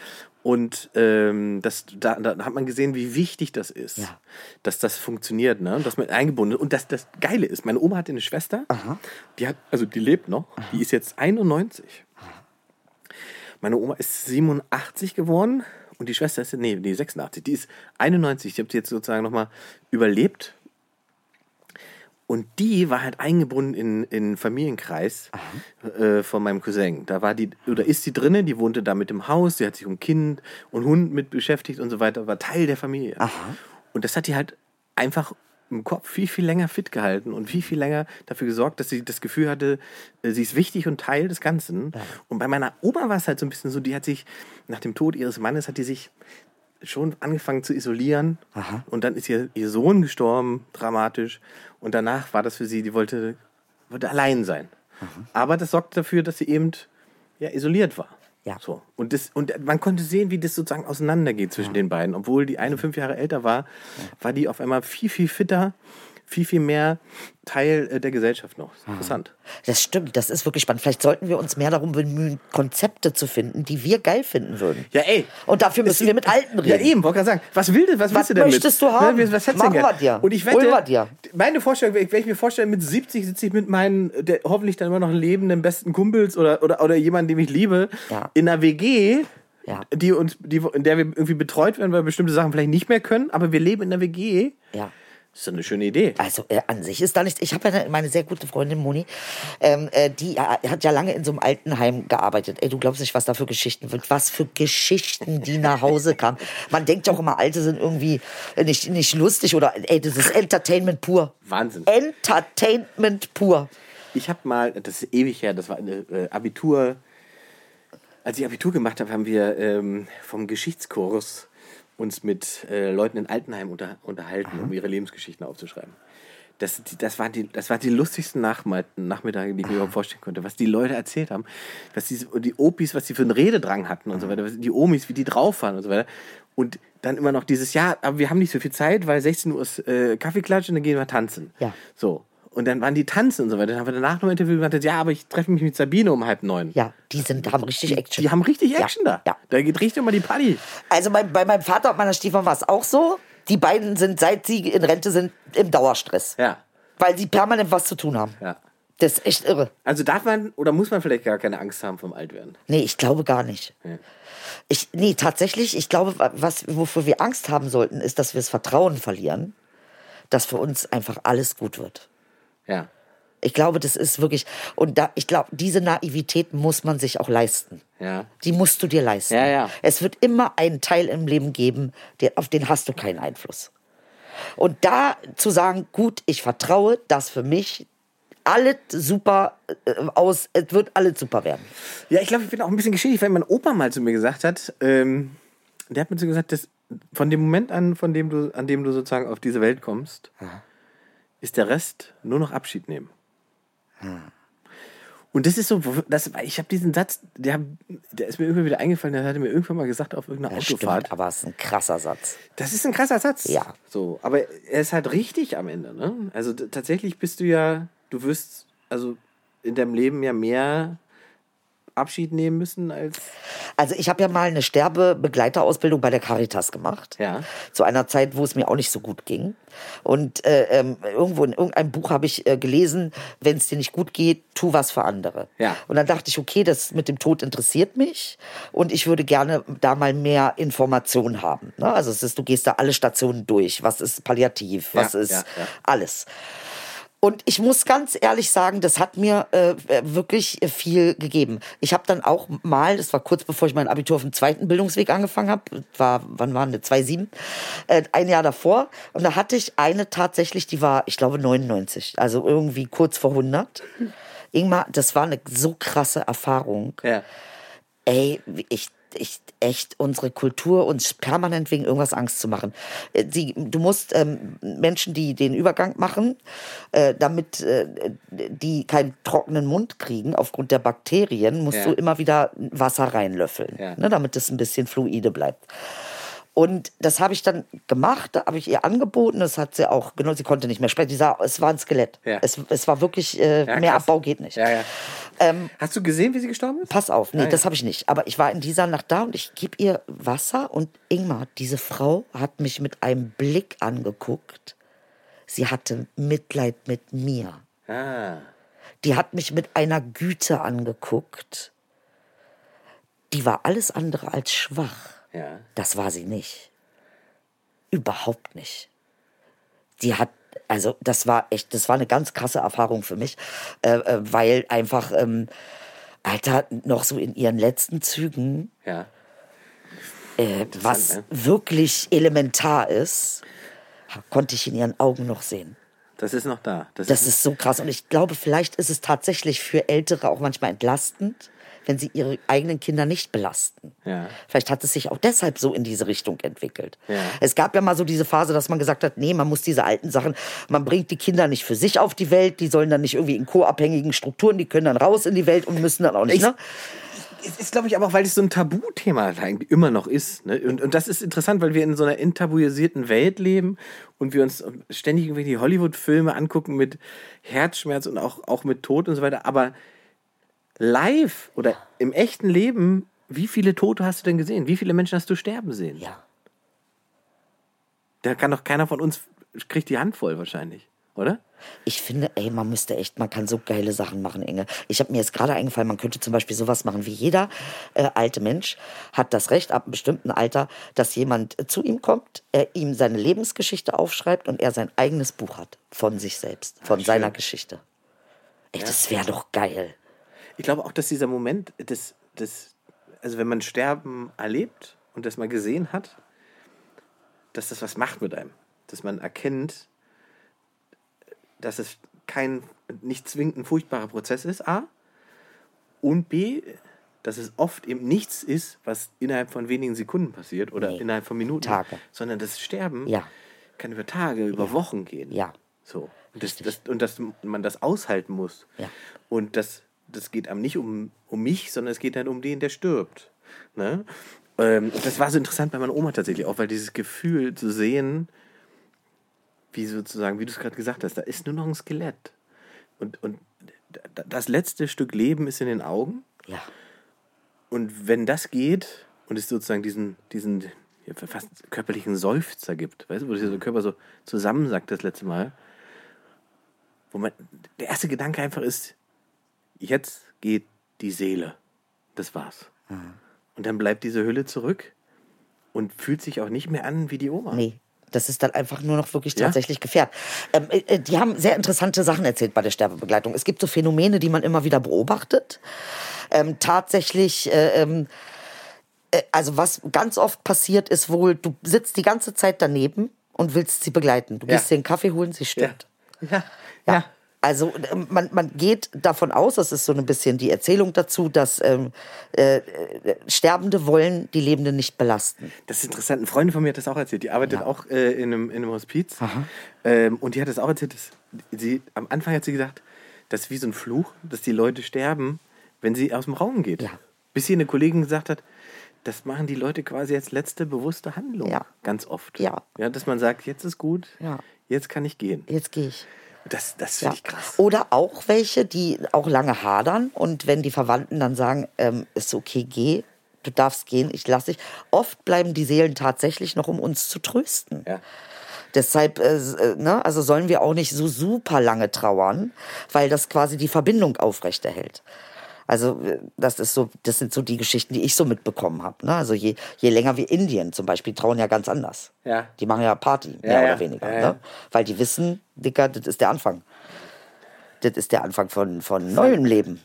Und ähm, das, da, da hat man gesehen, wie wichtig das ist, Ja. dass das funktioniert, ne? dass man eingebunden ist. Und das, das Geile ist, meine Oma hatte eine Schwester, die hat, also die lebt noch, die ist jetzt 91. Meine Oma ist 87 geworden und die Schwester ist, nee, nee 86, die ist 91. Ich habe sie jetzt sozusagen nochmal überlebt. Und die war halt eingebunden in in den Familienkreis äh, von meinem Cousin. Da war die, oder ist sie drinnen, die wohnte da mit dem Haus, sie hat sich um Kind und Hund mit beschäftigt und so weiter, war Teil der Familie. Und das hat die halt einfach im Kopf viel, viel länger fit gehalten und viel, viel länger dafür gesorgt, dass sie das Gefühl hatte, äh, sie ist wichtig und Teil des Ganzen. Und bei meiner Oma war es halt so ein bisschen so, die hat sich nach dem Tod ihres Mannes, hat die sich schon angefangen zu isolieren. Und dann ist ihr, ihr Sohn gestorben, dramatisch. Und danach war das für sie, die wollte, wollte allein sein. Aber das sorgte dafür, dass sie eben ja, isoliert war. Ja. So. Und, das, und man konnte sehen, wie das sozusagen auseinandergeht zwischen den beiden. Obwohl die eine fünf Jahre älter war, war die auf einmal viel, viel fitter, viel, viel mehr Teil äh, der Gesellschaft noch. Interessant. Das stimmt, das ist wirklich spannend. Vielleicht sollten wir uns mehr darum bemühen, Konzepte zu finden, die wir geil finden würden. Ja, ey. Und dafür müssen wir mit Alten reden. Ja, eben, wollte gerade sagen. Was will, was, Was willst du denn möchtest mit? du haben? Ne, Was hättest du Machen denn wir dir. Und ich wette, dir. meine Vorstellung, wenn ich mir vorstelle, mit 70 sitze ich mit meinen, der, hoffentlich dann immer noch lebenden besten Kumpels oder, oder, oder jemanden, den ich liebe, Ja. in einer WG, Ja. die uns, die, in der wir irgendwie betreut werden, weil wir bestimmte Sachen vielleicht nicht mehr können, aber wir leben in einer WG. Ja. Das ist doch eine schöne Idee. Also äh, an sich ist da nichts. Ich habe ja eine, meine sehr gute Freundin Moni, ähm, äh, die äh, hat ja lange in so einem Altenheim gearbeitet. Ey, du glaubst nicht, was da für Geschichten wird, was für Geschichten, die nach Hause kamen. Man denkt ja auch immer, Alte sind irgendwie äh, nicht, nicht lustig oder ey, das ist Entertainment pur. Wahnsinn. Entertainment pur. Ich habe mal, das ist ewig her, das war eine äh, Abitur Als ich Abitur gemacht habe, haben wir ähm, vom Geschichtskurs uns mit äh, Leuten in Altenheim unter, unterhalten, um ihre Lebensgeschichten aufzuschreiben. Das, das, waren die, das waren die lustigsten Nachmittage, die ich mir überhaupt vorstellen konnte. Was die Leute erzählt haben, was die, die Opis, was die für einen Rededrang hatten und so weiter, was- die Omis, wie die drauf waren und so weiter. Und dann immer noch dieses Jahr, aber wir haben nicht so viel Zeit, weil 16 Uhr ist äh, Kaffeeklatsch und dann gehen wir tanzen. Ja. So. Und dann waren die tanzen und so weiter. Dann haben wir danach noch ein Interview gemacht, ja, aber ich treffe mich mit Sabine um halb neun. Ja, die sind, haben richtig Action. Die haben richtig Ja, Action da. ja. Da geht richtig immer die Party. Also bei, bei meinem Vater und meiner Stiefmutter war es auch so. Die beiden sind, seit sie in Rente sind, im Dauerstress. Ja. Weil sie permanent was zu tun haben. Ja. Das ist echt irre. Also darf man oder muss man vielleicht gar keine Angst haben vom Altwerden? Nee, ich glaube gar nicht. Ich, nee, tatsächlich, ich glaube, was, wofür wir Angst haben sollten, ist, dass wir das Vertrauen verlieren, dass für uns einfach alles gut wird. Ja. Ich glaube, das ist wirklich, und da, ich glaube, diese Naivität muss man sich auch leisten. Ja. Die musst du dir leisten. Ja, ja. Es wird immer einen Teil im Leben geben, der, auf den hast du keinen Einfluss. Und da zu sagen, gut, ich vertraue, dass für mich alles super äh, aus, es wird alles super werden. Ja, ich glaube, ich bin auch ein bisschen geschichtlich, weil mein Opa mal zu mir gesagt hat, ähm, der hat mir so gesagt, dass von dem Moment an, von dem du, an dem du sozusagen auf diese Welt kommst, ist der Rest nur noch Abschied nehmen. Und das ist so, das, ich habe diesen Satz, der, der ist mir irgendwann wieder eingefallen, der hat er mir irgendwann mal gesagt auf irgendeiner Das Autofahrt. stimmt, aber es ist ein krasser Satz. Das ist ein krasser Satz. Ja. So, aber er ist halt richtig am Ende, ne? Also tatsächlich bist du ja, du wirst also in deinem Leben ja mehr Abschied nehmen müssen als Also ich habe ja mal eine Sterbebegleiterausbildung bei der Caritas gemacht. Ja. Zu einer Zeit, wo es mir auch nicht so gut ging. Und äh, ähm, irgendwo in irgendeinem Buch habe ich äh, gelesen, wenn es dir nicht gut geht, tu was für andere. Ja. Und dann dachte ich, okay, das mit dem Tod interessiert mich und ich würde gerne da mal mehr Informationen haben. Ne? Also es ist, du gehst da alle Stationen durch. Was ist Palliativ? Was Ja, ist ja, alles? Und ich muss ganz ehrlich sagen, das hat mir äh, wirklich viel gegeben. Ich habe dann auch mal, das war kurz bevor ich mein Abitur auf dem zweiten Bildungsweg angefangen habe, war, wann waren das, 2007, äh, ein Jahr davor. Und da hatte ich eine tatsächlich, die war, ich glaube, 99, also irgendwie kurz vor 100. Ingmar, das war eine so krasse Erfahrung ja. ey, ich, ich, echt, unsere Kultur uns permanent wegen irgendwas Angst zu machen. Äh, Die, du musst ähm, Menschen, die den Übergang machen, äh, damit äh, die keinen trockenen Mund kriegen aufgrund der Bakterien, musst Ja. du immer wieder Wasser reinlöffeln, Ja. ne, damit es ein bisschen fluide bleibt. Und das habe ich dann gemacht, da habe ich ihr angeboten, das hat sie auch genutzt, sie konnte nicht mehr sprechen, die sah, es war ein Skelett. Ja. Es, es war wirklich, äh, mehr. Abbau geht nicht. Ja, ja. Ähm, Hast du gesehen, wie sie gestorben ist? Pass auf, nee, Ah, ja. das habe ich nicht. Aber ich war in dieser Nacht da und ich gebe ihr Wasser und Ingmar, diese Frau hat mich mit einem Blick angeguckt. Sie hatte Mitleid mit mir. Ah. Die hat mich mit einer Güte angeguckt. Die war alles andere als schwach. Ja. Das war sie nicht. Überhaupt nicht. Die hat, also das war echt, das war eine ganz krasse Erfahrung für mich, äh, äh, weil einfach, ähm, Alter, noch so in ihren letzten Zügen, Ja. äh, was ne? wirklich elementar ist, konnte ich in ihren Augen noch sehen. Das ist noch da. Das, Das ist so krass. Und ich glaube, vielleicht ist es tatsächlich für Ältere auch manchmal entlastend, wenn sie ihre eigenen Kinder nicht belasten. Ja. Vielleicht hat es sich auch deshalb so in diese Richtung entwickelt. Ja. Es gab ja mal so diese Phase, dass man gesagt hat, nee, man muss diese alten Sachen, man bringt die Kinder nicht für sich auf die Welt, die sollen dann nicht irgendwie in co-abhängigen Strukturen, die können dann raus in die Welt und müssen dann auch nicht, Ich- ne? Es ist, glaube ich, aber auch, weil es so ein Tabuthema eigentlich immer noch ist. Ne? Und, und das ist interessant, weil wir in so einer enttabuisierten Welt leben und wir uns ständig irgendwie die Hollywood-Filme angucken mit Herzschmerz und auch, auch mit Tod und so weiter. Aber live oder im echten Leben, wie viele Tote hast du denn gesehen? Wie viele Menschen hast du sterben sehen? Ja. Da kann doch keiner von uns, kriegt die Hand voll wahrscheinlich, oder? Ich finde, ey, man müsste echt, man kann so geile Sachen machen, Inge. Ich habe mir jetzt gerade eingefallen, man könnte zum Beispiel sowas machen wie jeder äh, alte Mensch hat das Recht ab einem bestimmten Alter, dass jemand äh, zu ihm kommt, er ihm seine Lebensgeschichte aufschreibt und er sein eigenes Buch hat von sich selbst, von seiner Geschichte. Ey, das wäre doch geil. Ich glaube auch, dass dieser Moment, des, des, also wenn man Sterben erlebt und das mal gesehen hat, dass das was macht mit einem. Dass man erkennt, dass es kein, nicht zwingend ein furchtbarer Prozess ist, A. Und B, dass es oft eben nichts ist, was innerhalb von wenigen Sekunden passiert oder Nee. innerhalb von Minuten, Tage. sondern das Sterben Ja. kann über Tage, über Wochen gehen. Ja. So. Und, das, das, und dass man das aushalten muss. Ja. Und das, das geht einem nicht um, um mich, sondern es geht dann um den, der stirbt. Ne? Ähm, das war so interessant bei meiner Oma tatsächlich auch, weil dieses Gefühl zu sehen, wie sozusagen, wie du es gerade gesagt hast, da ist nur noch ein Skelett. Und, und das letzte Stück Leben ist in den Augen. Ja. Und wenn das geht und es sozusagen diesen, diesen fast körperlichen Seufzer gibt, weißt du, wo sich der Körper so zusammensackt das letzte Mal, wo man, der erste Gedanke einfach ist, jetzt geht die Seele. Das war's. Und dann bleibt diese Hülle zurück und fühlt sich auch nicht mehr an wie die Oma. Nee. Das ist dann einfach nur noch wirklich Ja? tatsächlich gefährd. Ähm, äh, die haben sehr interessante Sachen erzählt bei der Sterbebegleitung. Es gibt so Phänomene, die man immer wieder beobachtet. Ähm, tatsächlich, äh, ähm, äh, also was ganz oft passiert, ist wohl, du sitzt die ganze Zeit daneben und willst sie begleiten. Du Ja. gehst dir einen Kaffee holen, sie stirbt. Ja. Ja. Also ähm, man, man geht davon aus, das ist so ein bisschen die Erzählung dazu, dass ähm, äh, äh, Sterbende wollen die Lebenden nicht belasten. Das ist interessant. Eine Freundin von mir hat das auch erzählt. Die arbeitet Ja. auch äh, in, einem, in einem Hospiz. Ähm, und die hat das auch erzählt. Dass sie, am Anfang hat sie gesagt, das ist wie so ein Fluch, dass die Leute sterben, wenn sie aus dem Raum geht. Ja. Bis sie eine Kollegin gesagt hat, das machen die Leute quasi als letzte bewusste Handlung. Ja. Ganz oft. Ja. ja. Dass man sagt, jetzt ist gut, Ja. jetzt kann ich gehen. Jetzt gehe ich. Das, das Ja. finde ich krass. Oder auch welche, die auch lange hadern und wenn die Verwandten dann sagen, ähm, ist okay, geh, du darfst gehen, ich lasse dich. Oft bleiben die Seelen tatsächlich noch, um uns zu trösten. Ja. Deshalb, äh, äh, ne, also sollen wir auch nicht so super lange trauern, weil das quasi die Verbindung aufrechterhält. Also äh, das ist so, das sind so die Geschichten, die ich so mitbekommen habe. Ne? Also je, je länger wie Indien zum Beispiel trauern ja ganz anders. Ja. Die machen ja Party, mehr Ja, oder weniger. Ne? Weil die wissen, Dicker, das ist der Anfang. Das ist der Anfang von, von neuem Leben.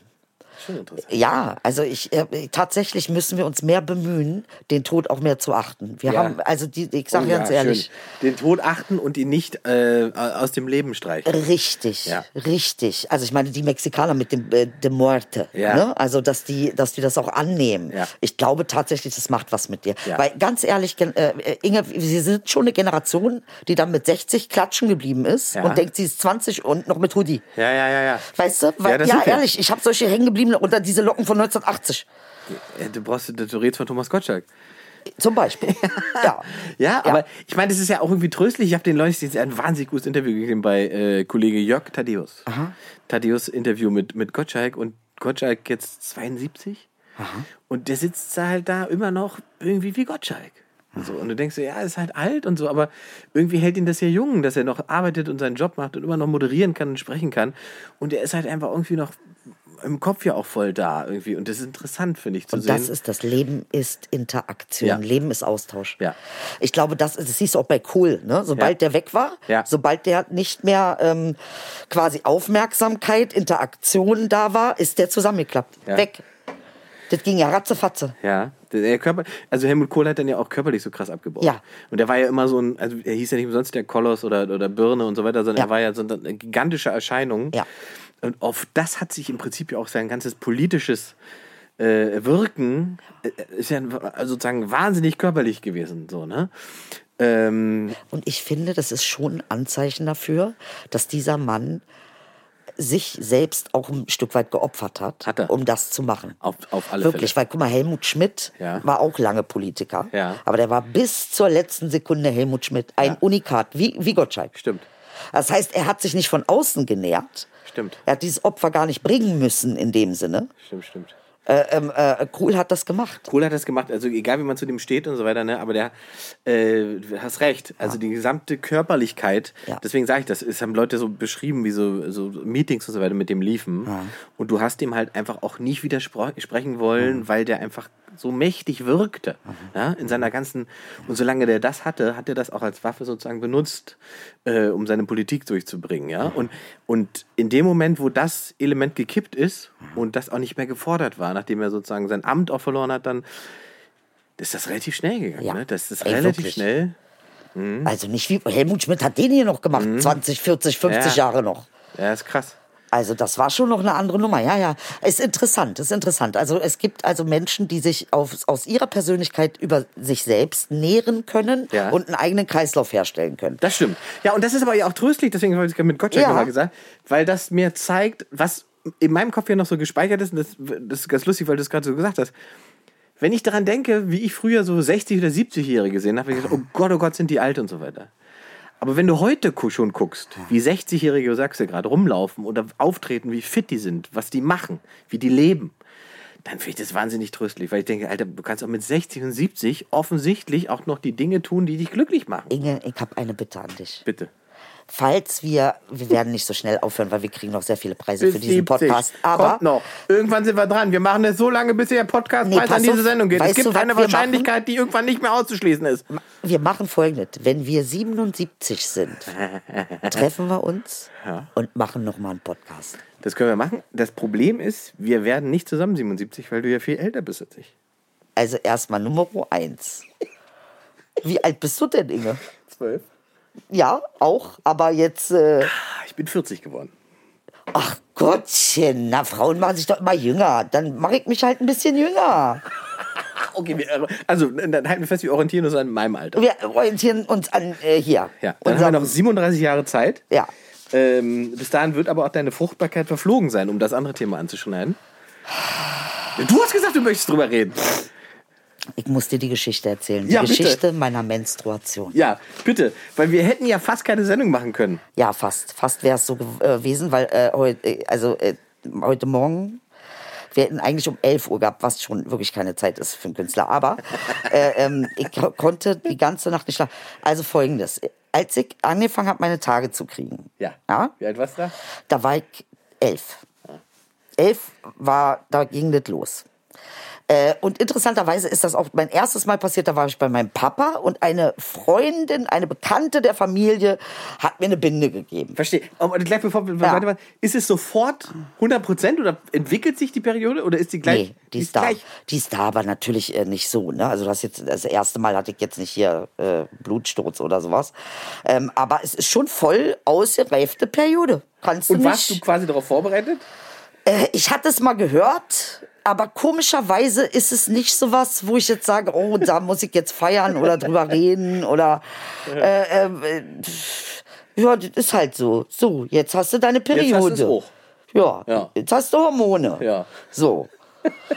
Ja, also ich äh, tatsächlich müssen wir uns mehr bemühen, den Tod auch mehr zu achten. Wir Ja. haben, also die, ich sage Oh ganz ja, ehrlich, schön. Den Tod achten und ihn nicht äh, aus dem Leben streichen. Richtig, Ja. richtig. Also ich meine, die Mexikaner mit dem äh, de Muerte, Ja. ne? also dass die, dass die das auch annehmen. Ich glaube tatsächlich, das macht was mit dir. Weil ganz ehrlich, äh, äh, Inge, wir sind schon eine Generation, die dann mit 60 klatschen geblieben ist und denkt, sie ist 20 und noch mit Hoodie. Ja, ja, ja, ja. Weißt du? Weil, ja, ehrlich, ich habe solche hängengebliebene unter diese Locken von 1980 Ja, Du brauchst, du redest von Thomas Gottschalk. zum Beispiel. ja. Ja, aber ich meine, das ist ja auch irgendwie tröstlich. Ich habe den Leuten jetzt ein wahnsinnig gutes Interview gegeben bei äh, Kollege Jörg Thaddeus. Thaddeus Interview mit, mit Gottschalk und Gottschalk jetzt 72. Und der sitzt halt da immer noch irgendwie wie Gottschalk. Und So, und du denkst ja, er ist halt alt und so, aber irgendwie hält ihn das ja jung, dass er noch arbeitet und seinen Job macht und immer noch moderieren kann und sprechen kann. Und er ist halt einfach irgendwie noch im Kopf ja auch voll da irgendwie. Und das ist interessant, finde ich, zu Und sehen. das ist das Leben ist Interaktion, Ja. Leben ist Austausch. Ja. Ich glaube, das, das siehst du auch bei Kohl. Ne? Sobald Ja. der weg war, Ja. sobald der nicht mehr ähm, quasi Aufmerksamkeit, Interaktion da war, ist der zusammengeklappt. Weg. Das ging ja ratzefatze. Ja, der, Körper, also Helmut Kohl hat dann ja auch körperlich so krass abgebaut. Ja. Und der war ja immer so ein, also er hieß ja nicht umsonst der Koloss oder, oder Birne und so weiter, sondern er war ja so eine gigantische Erscheinung. Ja. Und auf das hat sich im Prinzip ja auch sein ganzes politisches äh, Wirken, äh, ist ja also sozusagen wahnsinnig körperlich gewesen, so, ne? Ähm, Und ich finde, das ist schon ein Anzeichen dafür, dass dieser Mann sich selbst auch ein Stück weit geopfert hat, Hat um das zu machen. Auf- auf alle Wirklich, Fälle. weil guck mal, Helmut Schmidt Ja. war auch lange Politiker, Ja. aber der war bis zur letzten Sekunde Helmut Schmidt ein Unikat, wie, wie Gottschalk. stimmt, Das heißt, er hat sich nicht von außen genährt. Stimmt. Er hat dieses Opfer gar nicht bringen müssen in dem Sinne. stimmt, stimmt. Äh, ähm, äh, Kohl hat das gemacht. Kohl hat das gemacht, also egal wie man zu dem steht und so weiter, ne, aber der, äh, du hast recht, also die gesamte Körperlichkeit, Ja. deswegen sage ich das, es haben Leute so beschrieben, wie so, so Meetings und so weiter mit dem liefen und du hast dem halt einfach auch nicht widersprechen wollen, weil der einfach so mächtig wirkte, ja, in seiner ganzen, und solange der das hatte, hat er das auch als Waffe sozusagen benutzt, äh, um seine Politik durchzubringen, ja, und, und in dem Moment, wo das Element gekippt ist und das auch nicht mehr gefordert war, nachdem er sozusagen sein Amt auch verloren hat, dann ist das relativ schnell gegangen. Ja. Ne? Das ist Ey, relativ wirklich. schnell. Also nicht wie Helmut Schmidt hat den hier noch gemacht, 20, 40, 50 Mhm. Ja. Jahre noch. Ja, ist krass. Also das war schon noch eine andere Nummer. Ja, ja. Ist interessant, ist interessant. Also es gibt also Menschen, die sich auf, aus ihrer Persönlichkeit über sich selbst nähren können Ja. und einen eigenen Kreislauf herstellen können. Das stimmt. Ja, und das ist aber ja auch tröstlich, deswegen habe ich es mit Gottschalk Ja. nochmal gesagt, weil das mir zeigt, was in meinem Kopf ja noch so gespeichert ist, und das, das ist ganz lustig, weil du es gerade so gesagt hast. Wenn ich daran denke, wie ich früher so 60- oder 70-Jährige gesehen habe, habe ich gedacht, oh Gott, oh Gott, sind die alt und so weiter. Aber wenn du heute schon guckst, wie 60-Jährige, du sagst ja gerade, rumlaufen oder auftreten, wie fit die sind, was die machen, wie die leben, dann finde ich das wahnsinnig tröstlich, weil ich denke, Alter, du kannst auch mit 60 und 70 offensichtlich auch noch die Dinge tun, die dich glücklich machen. Inge, ich habe eine Bitte an dich. Bitte. Falls wir, wir werden nicht so schnell aufhören, weil wir kriegen noch sehr viele Preise Bis für diesen 70. Podcast. Aber Kommt noch. Irgendwann sind wir dran. Wir machen es so lange, bis der Podcast Nee, an diese. Sendung geht. Es gibt du, eine Wahrscheinlichkeit, die irgendwann nicht mehr auszuschließen ist. wir machen folgendes. Wenn wir 77 sind, treffen wir uns und machen nochmal einen Podcast. Das können wir machen. Das Problem ist, wir werden nicht zusammen 77, weil du ja viel älter bist als ich. Also erstmal Nummer eins. Wie alt bist du denn, Inge? Zwölf. Ja, auch, aber jetzt, äh, Ich bin 40 geworden. ach Gottchen, na, Frauen machen sich doch immer jünger. Dann mache ich mich halt ein bisschen jünger. Okay, wir, also dann halten wir fest, wir orientieren uns an meinem Alter. Wir orientieren uns an äh, hier. Ja, dann haben wir noch 37 Jahre Zeit. Ja. Ähm, bis dahin wird aber auch deine Fruchtbarkeit verflogen sein, um das andere Thema anzuschneiden. Du hast gesagt, du möchtest drüber reden. Ich muss dir die Geschichte erzählen. Die Ja, bitte. Geschichte meiner Menstruation. Ja, bitte. Weil wir hätten ja fast keine Sendung machen können. Ja, fast. Fast wäre es so äh, gewesen, weil äh, heute, äh, also äh, heute Morgen, wir hätten eigentlich um 11 Uhr gehabt, was schon wirklich keine Zeit ist für einen Künstler. Aber äh, ähm, ich ko- konnte die ganze Nacht nicht schlafen. Also folgendes. Als ich angefangen habe, meine Tage zu kriegen, Ja. ja Wie alt warst du da? da war ich elf. Elf war, da ging das los. Äh, und interessanterweise ist das auch mein erstes Mal passiert, da war ich bei meinem Papa und eine Freundin, eine Bekannte der Familie hat mir eine Binde gegeben. Verstehe. Aber gleich bevor wir Ja. weitermachen, ist es sofort 100% oder entwickelt sich die Periode oder ist die gleich? Nee, die ist da. gleich. Die ist da, aber natürlich äh, nicht so. Ne? Also das jetzt das erste Mal hatte ich jetzt nicht hier äh, Blutsturz oder sowas. Ähm, aber es ist schon voll ausgereifte Periode. Kannst du Und nicht. warst du quasi darauf vorbereitet? Äh, ich hatte es mal gehört, aber komischerweise ist es nicht so was, wo ich jetzt sage, oh, da muss ich jetzt feiern oder drüber reden oder äh, äh, pff, ja, das ist halt so. So, jetzt hast du deine Periode. Jetzt hast hoch. Ja, Ja. jetzt hast du Hormone. Ja. So.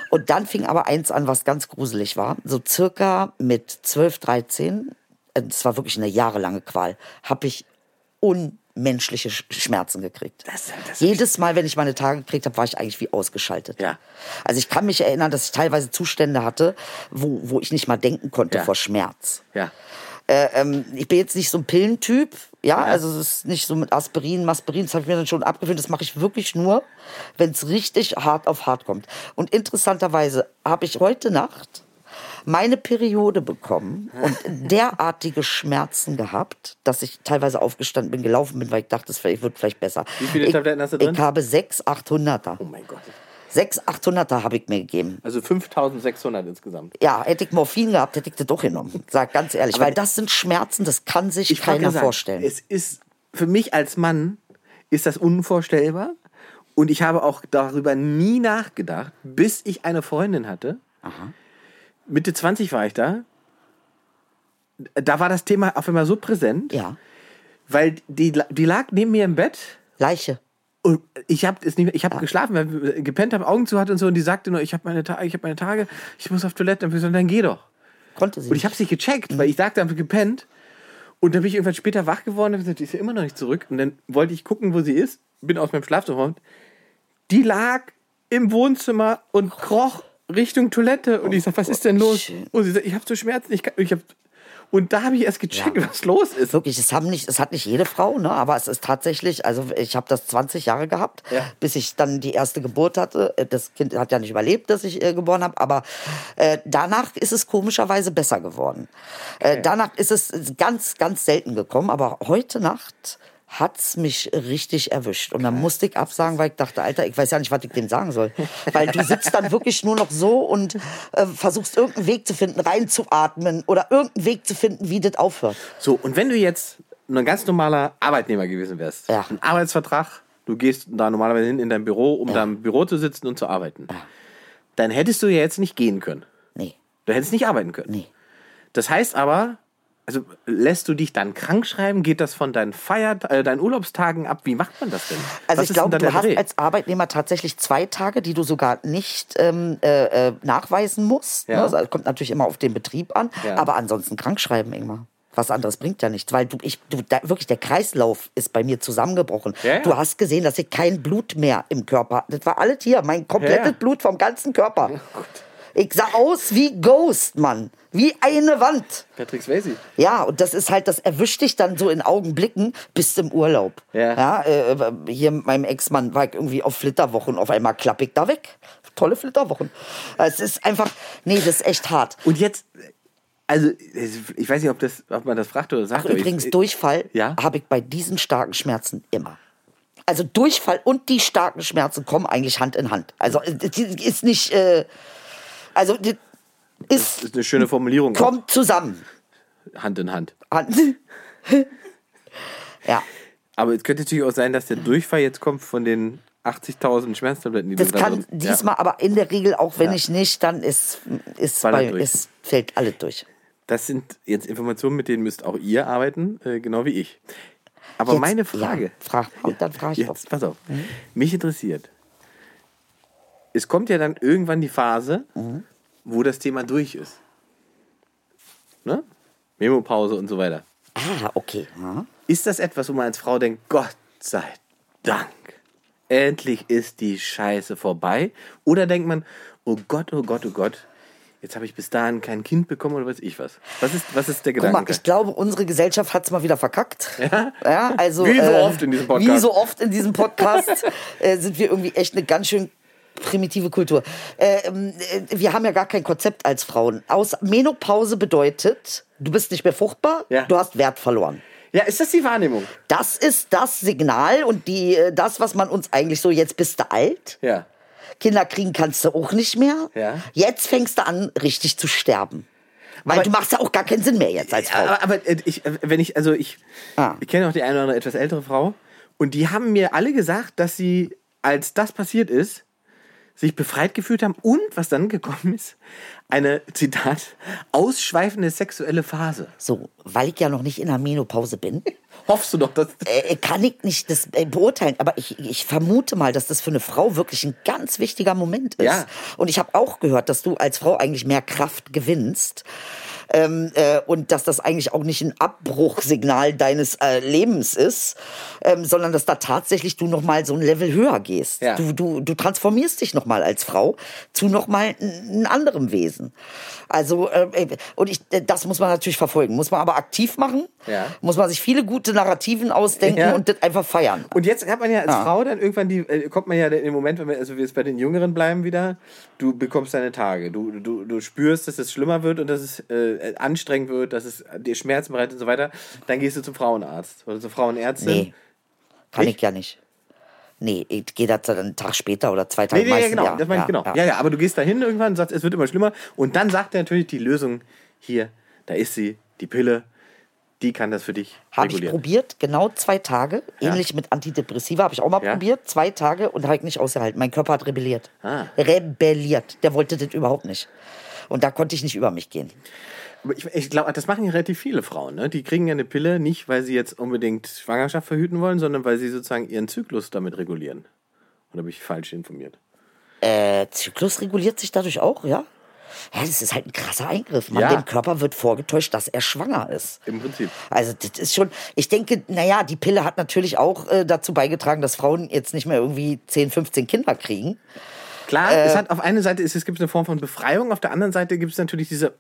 Und dann fing aber eins an, was ganz gruselig war. So circa mit 12, 13, äh, das war wirklich eine jahrelange Qual, habe ich unmenschliche Sch- Schmerzen gekriegt. Das- das- Jedes Mal, wenn ich meine Tage gekriegt habe, war ich eigentlich wie ausgeschaltet. Ja. Also ich kann mich erinnern, dass ich teilweise Zustände hatte, wo, wo ich nicht mal denken konnte Ja. vor Schmerz. Ja. Äh, ähm, ich bin jetzt nicht so ein Pillentyp, ja, also es ist nicht so mit Aspirin, Masperin, das habe ich mir dann schon abgewöhnt. Das mache ich wirklich nur, wenn es richtig hart auf hart kommt. Und interessanterweise habe ich heute Nacht meine Periode bekommen und derartige Schmerzen gehabt, dass ich teilweise aufgestanden bin, gelaufen bin, weil ich dachte, es wird vielleicht besser. Wie viele ich, Tabletten hast du drin? Ich habe sechs 800er. Oh mein Gott. Sechs 800er habe ich mir gegeben. Also 5600 insgesamt. Ja, hätte ich Morphin gehabt, hätte ich das doch genommen. Sag ganz ehrlich, weil das sind Schmerzen, das kann sich keiner sagen, vorstellen. Es ist, für mich als Mann ist das unvorstellbar. Und ich habe auch darüber nie nachgedacht, bis ich eine Freundin hatte. Mitte 20 war ich da. Da war das Thema auf einmal so präsent, ja, weil die, die lag neben mir im Bett Leiche. und ich habe es nicht mehr, ich habe geschlafen, weil gepennt habe, Augen zu hatte und so und die sagte nur, ich habe meine Tage, ich habe meine Tage, ich muss auf Toilette, gesagt, dann geh doch. Konnte sie Und ich habe nicht gecheckt, weil ich sagte, habe gepennt. Und dann bin ich irgendwann später wach geworden und gesagt, die ist ja immer noch nicht zurück. Und dann wollte ich gucken, wo sie ist. Bin aus meinem Schlafzimmer. und Die lag im Wohnzimmer und kroch Richtung Toilette. Und ich sag, was ist denn los? Und sie sagt, ich habe so Schmerzen. Ich kann, ich hab, und da habe ich erst gecheckt, Ja. was los ist. Wirklich, es, haben nicht, es hat nicht jede Frau, ne? aber es ist tatsächlich, also ich habe das 20 Jahre gehabt, Ja. bis ich dann die erste Geburt hatte. Äh, Das Kind hat ja nicht überlebt, dass ich äh, geboren habe, aber äh, danach ist es komischerweise besser geworden. Äh, danach ist es ganz, ganz selten gekommen, aber heute Nacht hat's mich richtig erwischt. Und dann musste ich absagen, weil ich dachte, Alter, ich weiß ja nicht, was ich dem sagen soll. Weil du sitzt dann wirklich nur noch so und äh, versuchst irgendeinen Weg zu finden, reinzuatmen oder irgendeinen Weg zu finden, wie das aufhört. So, und wenn du jetzt ein ganz normaler Arbeitnehmer gewesen wärst, Ja. ein Arbeitsvertrag, du gehst da normalerweise hin in dein Büro, um da im Büro zu sitzen und zu arbeiten, dann hättest du ja jetzt nicht gehen können. Nee, Du hättest nicht arbeiten können. nee. Das heißt aber, also lässt du dich dann krank schreiben? Geht das von deinen Feiert äh, deinen Urlaubstagen ab? Wie macht man das denn? Also Was ich glaube, du hast Dreh? als Arbeitnehmer tatsächlich zwei Tage, die du sogar nicht ähm, äh, äh, nachweisen musst. Ja. Ne? Also, kommt natürlich immer auf den Betrieb an. Ja. Aber ansonsten krankschreiben immer. Was anderes bringt ja nichts, weil du, ich, du, da, wirklich der Kreislauf ist bei mir zusammengebrochen. Ja, ja. Du hast gesehen, dass ich kein Blut mehr im Körper hatte. Das war alles hier, mein komplettes. Blut vom ganzen Körper. ich sah aus wie Ghost, Mann. Wie eine Wand. Patrick Swayze. Ja, und das ist halt, das erwischt dich dann so in Augenblicken bis zum Urlaub. Ja. äh, hier mit meinem Ex-Mann war ich irgendwie auf Flitterwochen, auf einmal klapp ich da weg. Tolle Flitterwochen. Es ist einfach, nee, das ist echt hart. Und jetzt, also ich weiß nicht, ob, das, ob man das fragt oder sagt. Ach, übrigens, ich, Durchfall Ja? habe ich bei diesen starken Schmerzen immer. Also Durchfall und die starken Schmerzen kommen eigentlich Hand in Hand. Also äh, ist nicht, äh, also das Das ist, ist eine schöne Formulierung. kommt zusammen. Hand in Hand. Hand. ja. Aber es könnte natürlich auch sein, dass der Durchfall jetzt kommt von den 80.000 Schmerztabletten, die Das du da kann drin- diesmal, aber in der Regel, auch wenn Ja. ich nicht, dann ist, ist bei, ist, fällt alles durch. Das sind jetzt Informationen, mit denen müsst auch ihr arbeiten, äh, genau wie ich. Aber Jetzt- meine Frage. Ja, frag, und dann frage ich. Jetzt, pass auf. Mich interessiert. Es kommt ja dann irgendwann die Phase, Mhm. Wo das Thema durch ist. Ne? Memopause und so weiter. Ah, okay. Ja. Ist das etwas, wo man als Frau denkt, Gott sei Dank, endlich ist die Scheiße vorbei? Oder denkt man, oh Gott, oh Gott, oh Gott, jetzt habe ich bis dahin kein Kind bekommen oder weiß ich was? Was ist, was ist der Guck mal, Gedanke? ich glaube, unsere Gesellschaft hat es mal wieder verkackt. Ja? also, Wie so äh, oft in diesem Podcast. Wie so oft in diesem Podcast äh, sind wir irgendwie echt eine ganz schön primitive Kultur. Äh, ähm, äh, wir haben ja gar kein Konzept als Frauen. Aus Menopause bedeutet, du bist nicht mehr fruchtbar, Ja. du hast Wert verloren. ja, ist das die Wahrnehmung? Das ist das Signal und die, äh, das, was man uns eigentlich so, jetzt bist du alt, Ja. Kinder kriegen kannst du auch nicht mehr. Ja. Jetzt fängst du an, richtig zu sterben. Weil Aber- du machst ja auch gar keinen Sinn mehr jetzt als Frau. Aber, aber ich, wenn ich, also ich, Ah. ich kenne auch die eine oder andere etwas ältere Frau und die haben mir alle gesagt, dass sie, als das passiert ist, sich befreit gefühlt haben und was dann gekommen ist, eine, Zitat, ausschweifende sexuelle Phase. So, weil ich ja noch nicht in der Menopause bin, Hoffst du doch, dass... äh, kann ich nicht das äh, beurteilen. Aber ich, ich vermute mal, dass das für eine Frau wirklich ein ganz wichtiger Moment ist. Ja. Und ich habe auch gehört, dass du als Frau eigentlich mehr Kraft gewinnst. Ähm, äh, und dass das eigentlich auch nicht ein Abbruchsignal deines äh, Lebens ist, ähm, sondern dass da tatsächlich du noch mal so ein Level höher gehst. Ja. Du, du, du transformierst dich noch mal als Frau zu noch mal ein, ein anderem Wesen. Also äh, und ich, äh, das muss man natürlich verfolgen, muss man aber aktiv machen, Ja. muss man sich viele gute Narrativen ausdenken Ja. und das einfach feiern. Und jetzt hat man ja als. Frau dann irgendwann die, äh, kommt man ja in den Moment, wenn wir, also wir jetzt bei den Jüngeren bleiben wieder, du bekommst deine Tage. Du, du, du spürst, dass es schlimmer wird und dass es äh, anstrengend wird, dass es dir Schmerzen bereitet und so weiter. Dann gehst du zum Frauenarzt oder zur Frauenärztin. Nee, kann Nicht? ich ja nicht. Nee, ich gehe da dann einen Tag später oder zwei Tage Nee, nee, ja, genau, das meine ich genau. Ja. ja, aber du gehst dahin irgendwann und sagst, es wird immer schlimmer. Und dann sagt er natürlich die Lösung, hier, da ist sie, die Pille, die kann das für dich Habe ich regulieren. probiert, genau zwei Tage. Ja. Ähnlich mit Antidepressiva habe ich auch mal Ja. probiert. Zwei Tage und habe ich nicht ausgehalten. Mein Körper hat rebelliert. Ah. Rebelliert. Der wollte das überhaupt nicht. Und da konnte ich nicht über mich gehen. Aber ich, ich glaube, das machen ja relativ viele Frauen. Ne? Die kriegen ja eine Pille nicht, weil sie jetzt unbedingt Schwangerschaft verhüten wollen, sondern weil sie sozusagen ihren Zyklus damit regulieren. Oder bin ich falsch informiert? Äh, Zyklus reguliert sich dadurch auch, ja? Ja, das ist halt ein krasser Eingriff. Man, Ja. Dem Körper wird vorgetäuscht, dass er schwanger ist. Im Prinzip. Also das ist schon, ich denke, naja, die Pille hat natürlich auch äh, dazu beigetragen, dass Frauen jetzt nicht mehr irgendwie 10, 15 Kinder kriegen. Klar, Äh. es hat auf einer Seite ist, es gibt eine Form von Befreiung, auf der anderen Seite gibt es natürlich diese.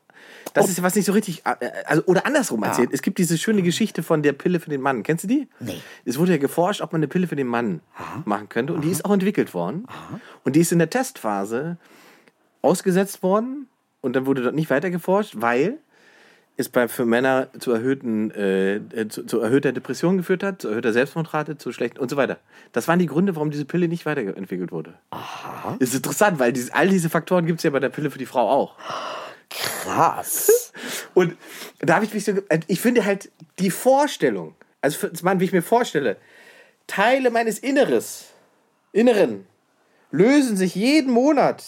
Das ist ja was nicht so richtig. äh, Also, oder andersrum erzählt. Es gibt diese schöne Geschichte von der Pille für den Mann. Kennst du die? Nee. Es wurde ja geforscht, ob man eine Pille für den Mann machen könnte. Und die ist auch entwickelt worden. Und die ist in der Testphase ausgesetzt worden. Und dann wurde dort nicht weiter geforscht, weil es bei, für Männer zu, erhöhten, äh, äh, zu, zu erhöhter Depression geführt hat, zu erhöhter Selbstmordrate, zu schlechten und so weiter. Das waren die Gründe, warum diese Pille nicht weiterentwickelt wurde. Aha. Ist interessant, weil diese, all diese Faktoren gibt es ja bei der Pille für die Frau auch. Krass. Und da habe ich mich so, ge- ich finde halt die Vorstellung, also für, Mann, wie ich mir vorstelle, Teile meines Inneres, Inneren lösen sich jeden Monat,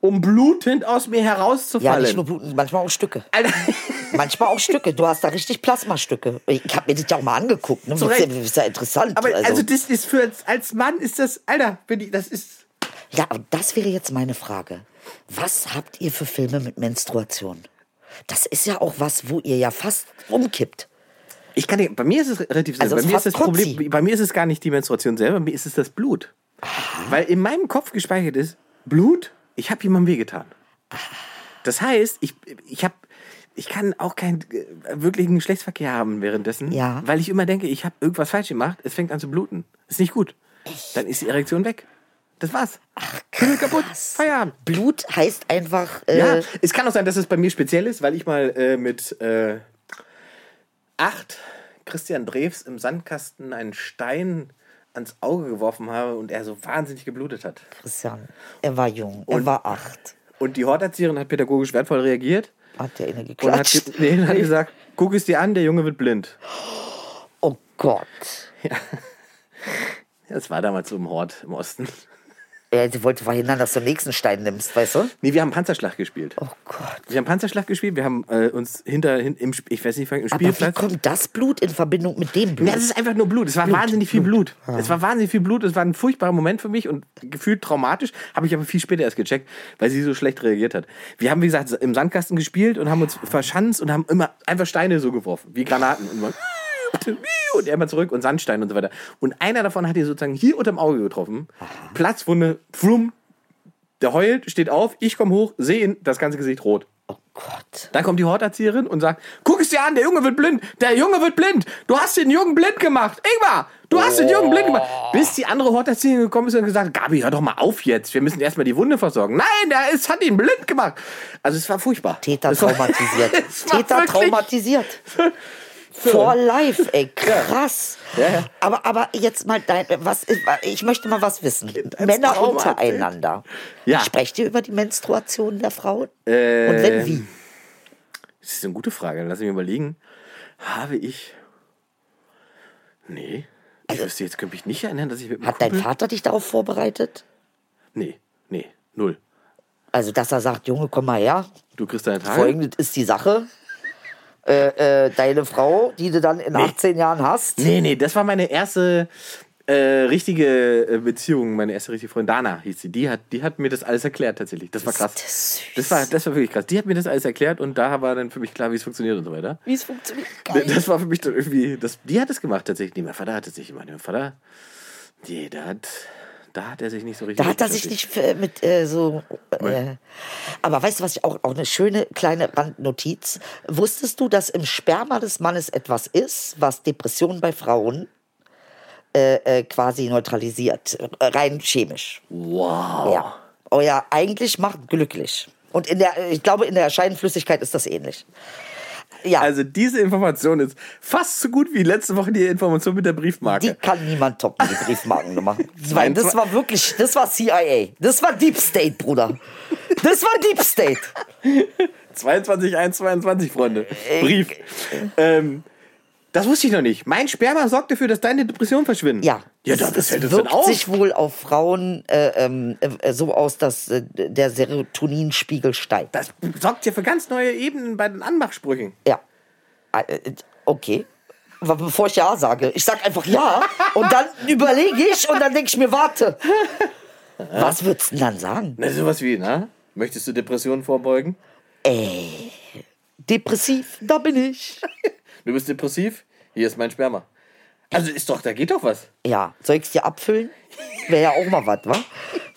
um blutend aus mir Ja, herauszufallen. nicht nur Bluten, manchmal auch Stücke. Alter, Manchmal auch Stücke. Du hast da richtig Plasmastücke. Ich habe mir das ja auch mal angeguckt. Ne? Das ist ja- das ist ja interessant. aber also, das ist für als, als Mann ist das, Alter, bin ich, das ist. ja, aber das wäre jetzt meine Frage. Was habt ihr für Filme mit Menstruation? Das ist ja auch was, wo ihr ja fast umkippt. Ich kann nicht, bei mir ist es relativ Also bei mir ist das Problem, bei mir ist es gar nicht die Menstruation selber, bei mir ist es das Blut. Weil in meinem Kopf gespeichert ist, Blut, ich habe jemandem wehgetan. Das heißt, ich, ich habe ich kann auch keinen wirklichen Geschlechtsverkehr haben währenddessen, Ja. weil ich immer denke, ich habe irgendwas falsch gemacht, es fängt an zu bluten. Ist nicht gut. Dann ist die Erektion weg. Das war's. Ach, kaputt. Feierabend. Blut heißt einfach. Äh, Ja, es kann auch sein, dass es bei mir speziell ist, weil ich mal äh, mit äh, acht Christian Drews im Sandkasten einen Stein ans Auge geworfen habe und er so wahnsinnig geblutet hat. Christian, er war jung. Er Und- war acht. Und die Horterzieherin hat pädagogisch wertvoll reagiert Hat der inne und hat, geklatscht. nee, hat gesagt, guck es dir an, der Junge wird blind. Oh Gott. Das war damals so im Hort im Osten. Er sie wollte verhindern, dass du den nächsten Stein nimmst, weißt du? Nee, wir haben Panzerschlag gespielt. Oh Gott. Wir haben Panzerschlag gespielt, wir haben äh, uns hinter, hin, im, ich weiß nicht, im Aber wie Spielplatz... kommt das Blut in Verbindung mit dem Blut? Ja, das ist einfach nur Blut. Es war wahnsinnig viel Blut. Es war wahnsinnig viel Blut. Es war ein furchtbarer Moment für mich und gefühlt traumatisch. Habe ich aber viel später erst gecheckt, weil sie so schlecht reagiert hat. Wir haben, wie gesagt, im Sandkasten gespielt und haben uns verschanzt und haben immer einfach Steine so geworfen, wie Granaten. Und, man, und er immer zurück und Sandstein und so weiter. Und einer davon hat ihr sozusagen hier unterm Auge getroffen. Platzwunde, frum. Der heult, steht auf, ich komme hoch, sehe ihn, das ganze Gesicht rot. oh Gott. Dann kommt die Horterzieherin und sagt, guck es dir an, der Junge wird blind, der Junge wird blind, du hast den Jungen blind gemacht, Ingmar, du hast den Jungen blind gemacht. Bis die andere Horterzieherin gekommen ist und gesagt, Gabi, hör doch mal auf jetzt, wir müssen erstmal die Wunde versorgen. Nein, der ist, hat ihn blind gemacht. Also es war furchtbar. Täter war- traumatisiert. Täter traumatisiert. For life, ey, krass. Ja, ja. Aber, aber jetzt mal dein, was, ich möchte mal was wissen. Männer Trauma untereinander. Ja. Sprecht ihr über die Menstruation der Frauen? Äh, Und wenn wie? Das ist eine gute Frage, lass mich überlegen. Habe ich... Nee, ich wüsste jetzt, könnte mich nicht erinnern, dass ich mit einem Also Hat dein. Vater dich darauf vorbereitet? Nee, nee, null. Also, dass er sagt, Junge, komm mal her. Du kriegst deine Tage. Folgendes ist die Sache. Äh, äh, deine Frau, die du dann in 18 Jahren hast. Nee, nee, das war meine erste äh, richtige äh, Beziehung, meine erste richtige Freundin. Dana hieß sie. Die hat, die hat mir das alles erklärt tatsächlich. Das war krass. das. Das war, das war wirklich krass. Die hat mir das alles erklärt und da war dann für mich klar, wie es funktioniert und so weiter. Wie es funktioniert. Geil. Das war für mich dann irgendwie, das, die hat es gemacht tatsächlich. Nee, mein Vater hat es nicht gemacht. Mein Vater, nee, da hat, da hat er sich nicht so richtig. Da hat er sich nicht äh, mit äh, so. Äh, aber weißt du, was ich auch, auch eine schöne kleine Randnotiz. Wusstest du, dass im Sperma des Mannes etwas ist, was Depressionen bei Frauen äh, äh, quasi neutralisiert? Äh, rein chemisch. Wow. Ja. Oh ja, eigentlich macht glücklich. Und in der, ich glaube, in der Scheidenflüssigkeit ist das ähnlich. Ja, Also diese Information ist fast so gut wie letzte Woche die Information mit der Briefmarke. die kann niemand toppen, die Briefmarkennummer. Weil das war wirklich, das war CIA. Das war Deep State, Bruder. Das war Deep State. 22, 1, 22, Freunde. Brief. Ähm, das wusste ich noch nicht. Mein Sperma sorgt dafür, dass deine Depressionen verschwinden. Ja, Ja, es, das, das es hält dann wirkt auf. sich wohl auf Frauen äh, ähm, äh, so aus, dass äh, der Serotoninspiegel steigt. Das sorgt ja für ganz neue Ebenen bei den Anmachsprüchen. Ja. Äh, äh, Okay. Aber bevor ich ja sage, ich sag einfach ja und dann überlege ich und dann denke ich mir, warte. Was würdest du denn dann sagen? Na, sowas wie, na? Möchtest du Depressionen vorbeugen? Depressiv, da bin ich. Du bist depressiv? Hier ist mein Sperma. Also ist doch, da geht doch was. Ja, soll ich dir abfüllen? Wäre ja auch mal was, wa?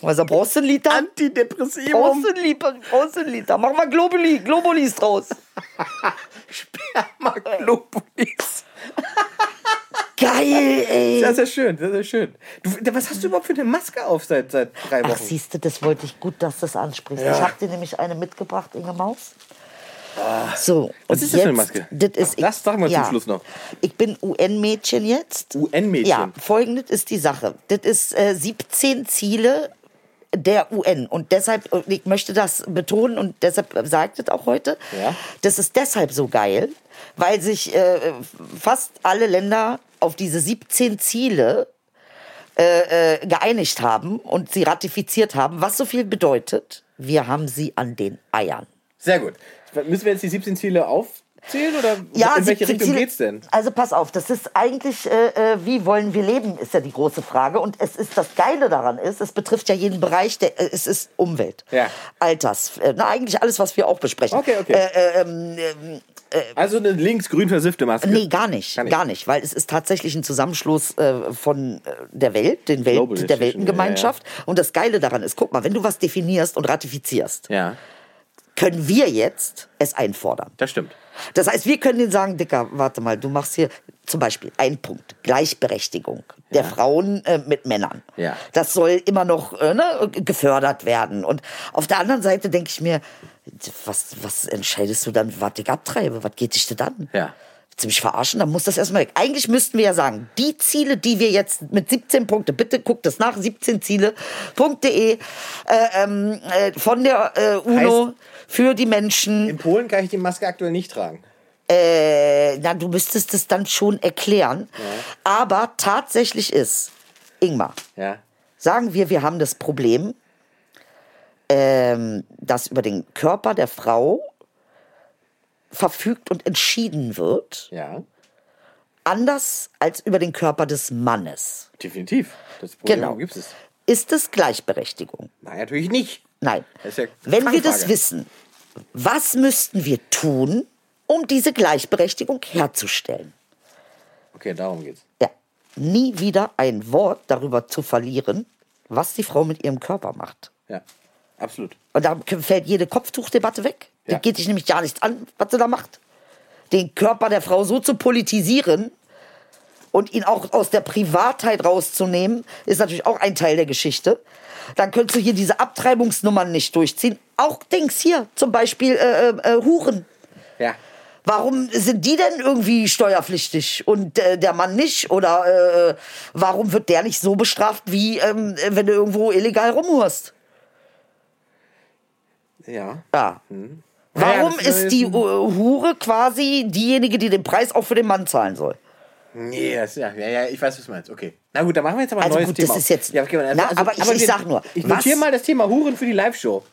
Also brauchst du einen Liter? Antidepressivum. Brauchst du einen Liter? Brauchst du einen Liter? Mach mal Globuli, Globulis draus. Spermaglobulis. Geil, ey. Das ist ja schön, das ist ja schön. Du, was hast du überhaupt für eine Maske auf seit, seit drei Ach, Wochen? siehst du, das wollte ich gut, dass du das ansprichst. Ja. Ich habe dir nämlich eine mitgebracht, Inge Maus. So, Was ist das für eine Maske? Das ist, Das sagen wir zum Schluss noch. Ich bin UN-Mädchen jetzt. UN-Mädchen. Ja, folgendes ist die Sache. Das ist äh, 17 Ziele der UN. Und deshalb, ich möchte das betonen und deshalb sagt es auch heute, Ja. das ist deshalb so geil, weil sich äh, fast alle Länder auf diese 17 Ziele äh, äh, geeinigt haben und sie ratifiziert haben, was so viel bedeutet, wir haben sie an den Eiern. Sehr gut. Müssen wir jetzt die 17 Ziele aufzählen oder Ja, in welche 17 Richtung Ziele- geht's denn? Also pass auf, das ist eigentlich, äh, äh, wie wollen wir leben, ist ja die große Frage. Und es ist das Geile daran ist, es betrifft ja jeden Bereich, der, äh, es ist Umwelt, Ja. Alters, äh, na eigentlich alles, was wir auch besprechen. Okay, okay. Äh, äh, ähm, ähm, Also eine links-grün versiffte Maske. Nee, gar nicht, Gar nicht. gar nicht, weil es ist tatsächlich ein Zusammenschluss äh, von der Welt, den Welt, der Weltengemeinschaft. Und das Geile daran ist, guck mal, wenn du was definierst und ratifizierst, Ja, können wir jetzt es einfordern. das stimmt. Das heißt, wir können denen sagen, Dicker, warte mal, du machst hier zum Beispiel einen Punkt, Gleichberechtigung der Frauen äh, mit Männern. Ja. Das soll immer noch äh, ne, gefördert werden. Und auf der anderen Seite denke ich mir, was, was entscheidest du dann, was ich abtreibe? Was geht dich denn dann? Ja. Willst du mich verarschen? Dann muss das erstmal weg. Eigentlich müssten wir ja sagen, die Ziele, die wir jetzt mit 17 Punkte, bitte guckt das nach, 17ziele.de äh, ähm, äh, von der äh, UNO Heißt- für die Menschen. In Polen kann ich die Maske aktuell nicht tragen. Äh, na, du müsstest es dann schon erklären. Aber tatsächlich ist, Ingmar, Ja. sagen wir, wir haben das Problem, ähm, dass über den Körper der Frau verfügt und entschieden wird, Ja, anders als über den Körper des Mannes. definitiv. Das Problem Genau. gibt es. Ist es Gleichberechtigung? Nein, natürlich nicht. Nein. Ja Wenn wir das wissen, was müssten wir tun, um diese Gleichberechtigung herzustellen? Okay, darum geht's. Ja, nie wieder ein Wort darüber zu verlieren, was die Frau mit ihrem Körper macht. Ja, absolut. Und da fällt jede Kopftuchdebatte weg. Ja. Die geht dich nämlich gar nichts an, was sie da macht. Den Körper der Frau so zu politisieren und ihn auch aus der Privatheit rauszunehmen, ist natürlich auch ein Teil der Geschichte. Dann könntest du hier diese Abtreibungsnummern nicht durchziehen. Auch Dings hier, zum Beispiel äh, äh, äh, Huren. Ja. Warum sind die denn irgendwie steuerpflichtig und äh, der Mann nicht? Oder äh, warum wird der nicht so bestraft, wie ähm, wenn du irgendwo illegal rumhurst? Ja. Ja. Hm. Ja, ja, Warum das ist die äh, Hure quasi diejenige, die den Preis auch für den Mann zahlen soll? Nee, das, ja, ja, ja, ich weiß, was du meinst. Okay. Na gut, dann machen wir jetzt aber ein Also neues gut, Thema. das ist jetzt- Ja, okay, also, Na, aber ich- ich wir- sag nur, Ich notiere mal das Thema Huren für die Live-Show.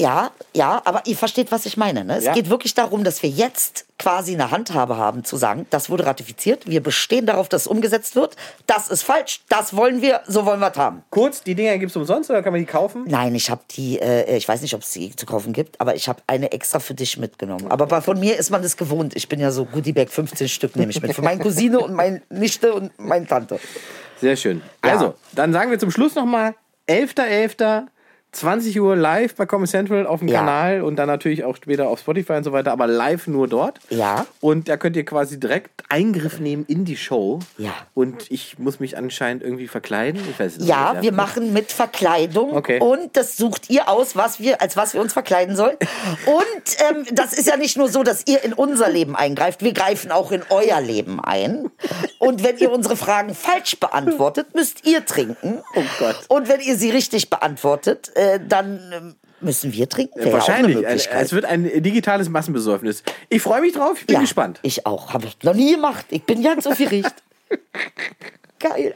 Ja, ja, aber ihr versteht, was ich meine. Ne? Es Ja. geht wirklich darum, dass wir jetzt quasi eine Handhabe haben, zu sagen, das wurde ratifiziert, wir bestehen darauf, dass es umgesetzt wird. Das ist falsch, das wollen wir, so wollen wir es haben. Kurz, die Dinger gibt es umsonst oder kann man die kaufen? Nein, ich habe die, äh, ich weiß nicht, ob es die zu kaufen gibt, aber ich habe eine extra für dich mitgenommen. Aber bei, von mir ist man das gewohnt. Ich bin ja so Goodiebag, 15 Stück nehme ich mit. Für meine Cousine und meine Nichte und meine Tante. Sehr schön. Ja. Also, dann sagen wir zum Schluss nochmal 11.11. 20 Uhr live bei Comedy Central auf dem Ja. Kanal und dann natürlich auch später auf Spotify und so weiter, aber live nur dort. Ja. Und da könnt ihr quasi direkt Eingriff nehmen in die Show. Ja. Und ich muss mich anscheinend irgendwie verkleiden. Ich weiß es noch Ja, nicht, wir machen mit Verkleidung Okay. und das sucht ihr aus, was wir, als was wir uns verkleiden sollen. Und ähm, das ist ja nicht nur so, dass ihr in unser Leben eingreift, wir greifen auch in euer Leben ein. Und wenn ihr unsere Fragen falsch beantwortet, müsst ihr trinken. Oh Gott. Und wenn ihr sie richtig beantwortet, äh, dann ähm, müssen wir trinken. Wäre Wahrscheinlich. Ja es wird ein digitales Massenbesäufnis. Ich freue mich drauf, ich bin ja, gespannt. Ich auch. Habe ich noch nie gemacht. Ich bin ganz aufgeregt. Geil.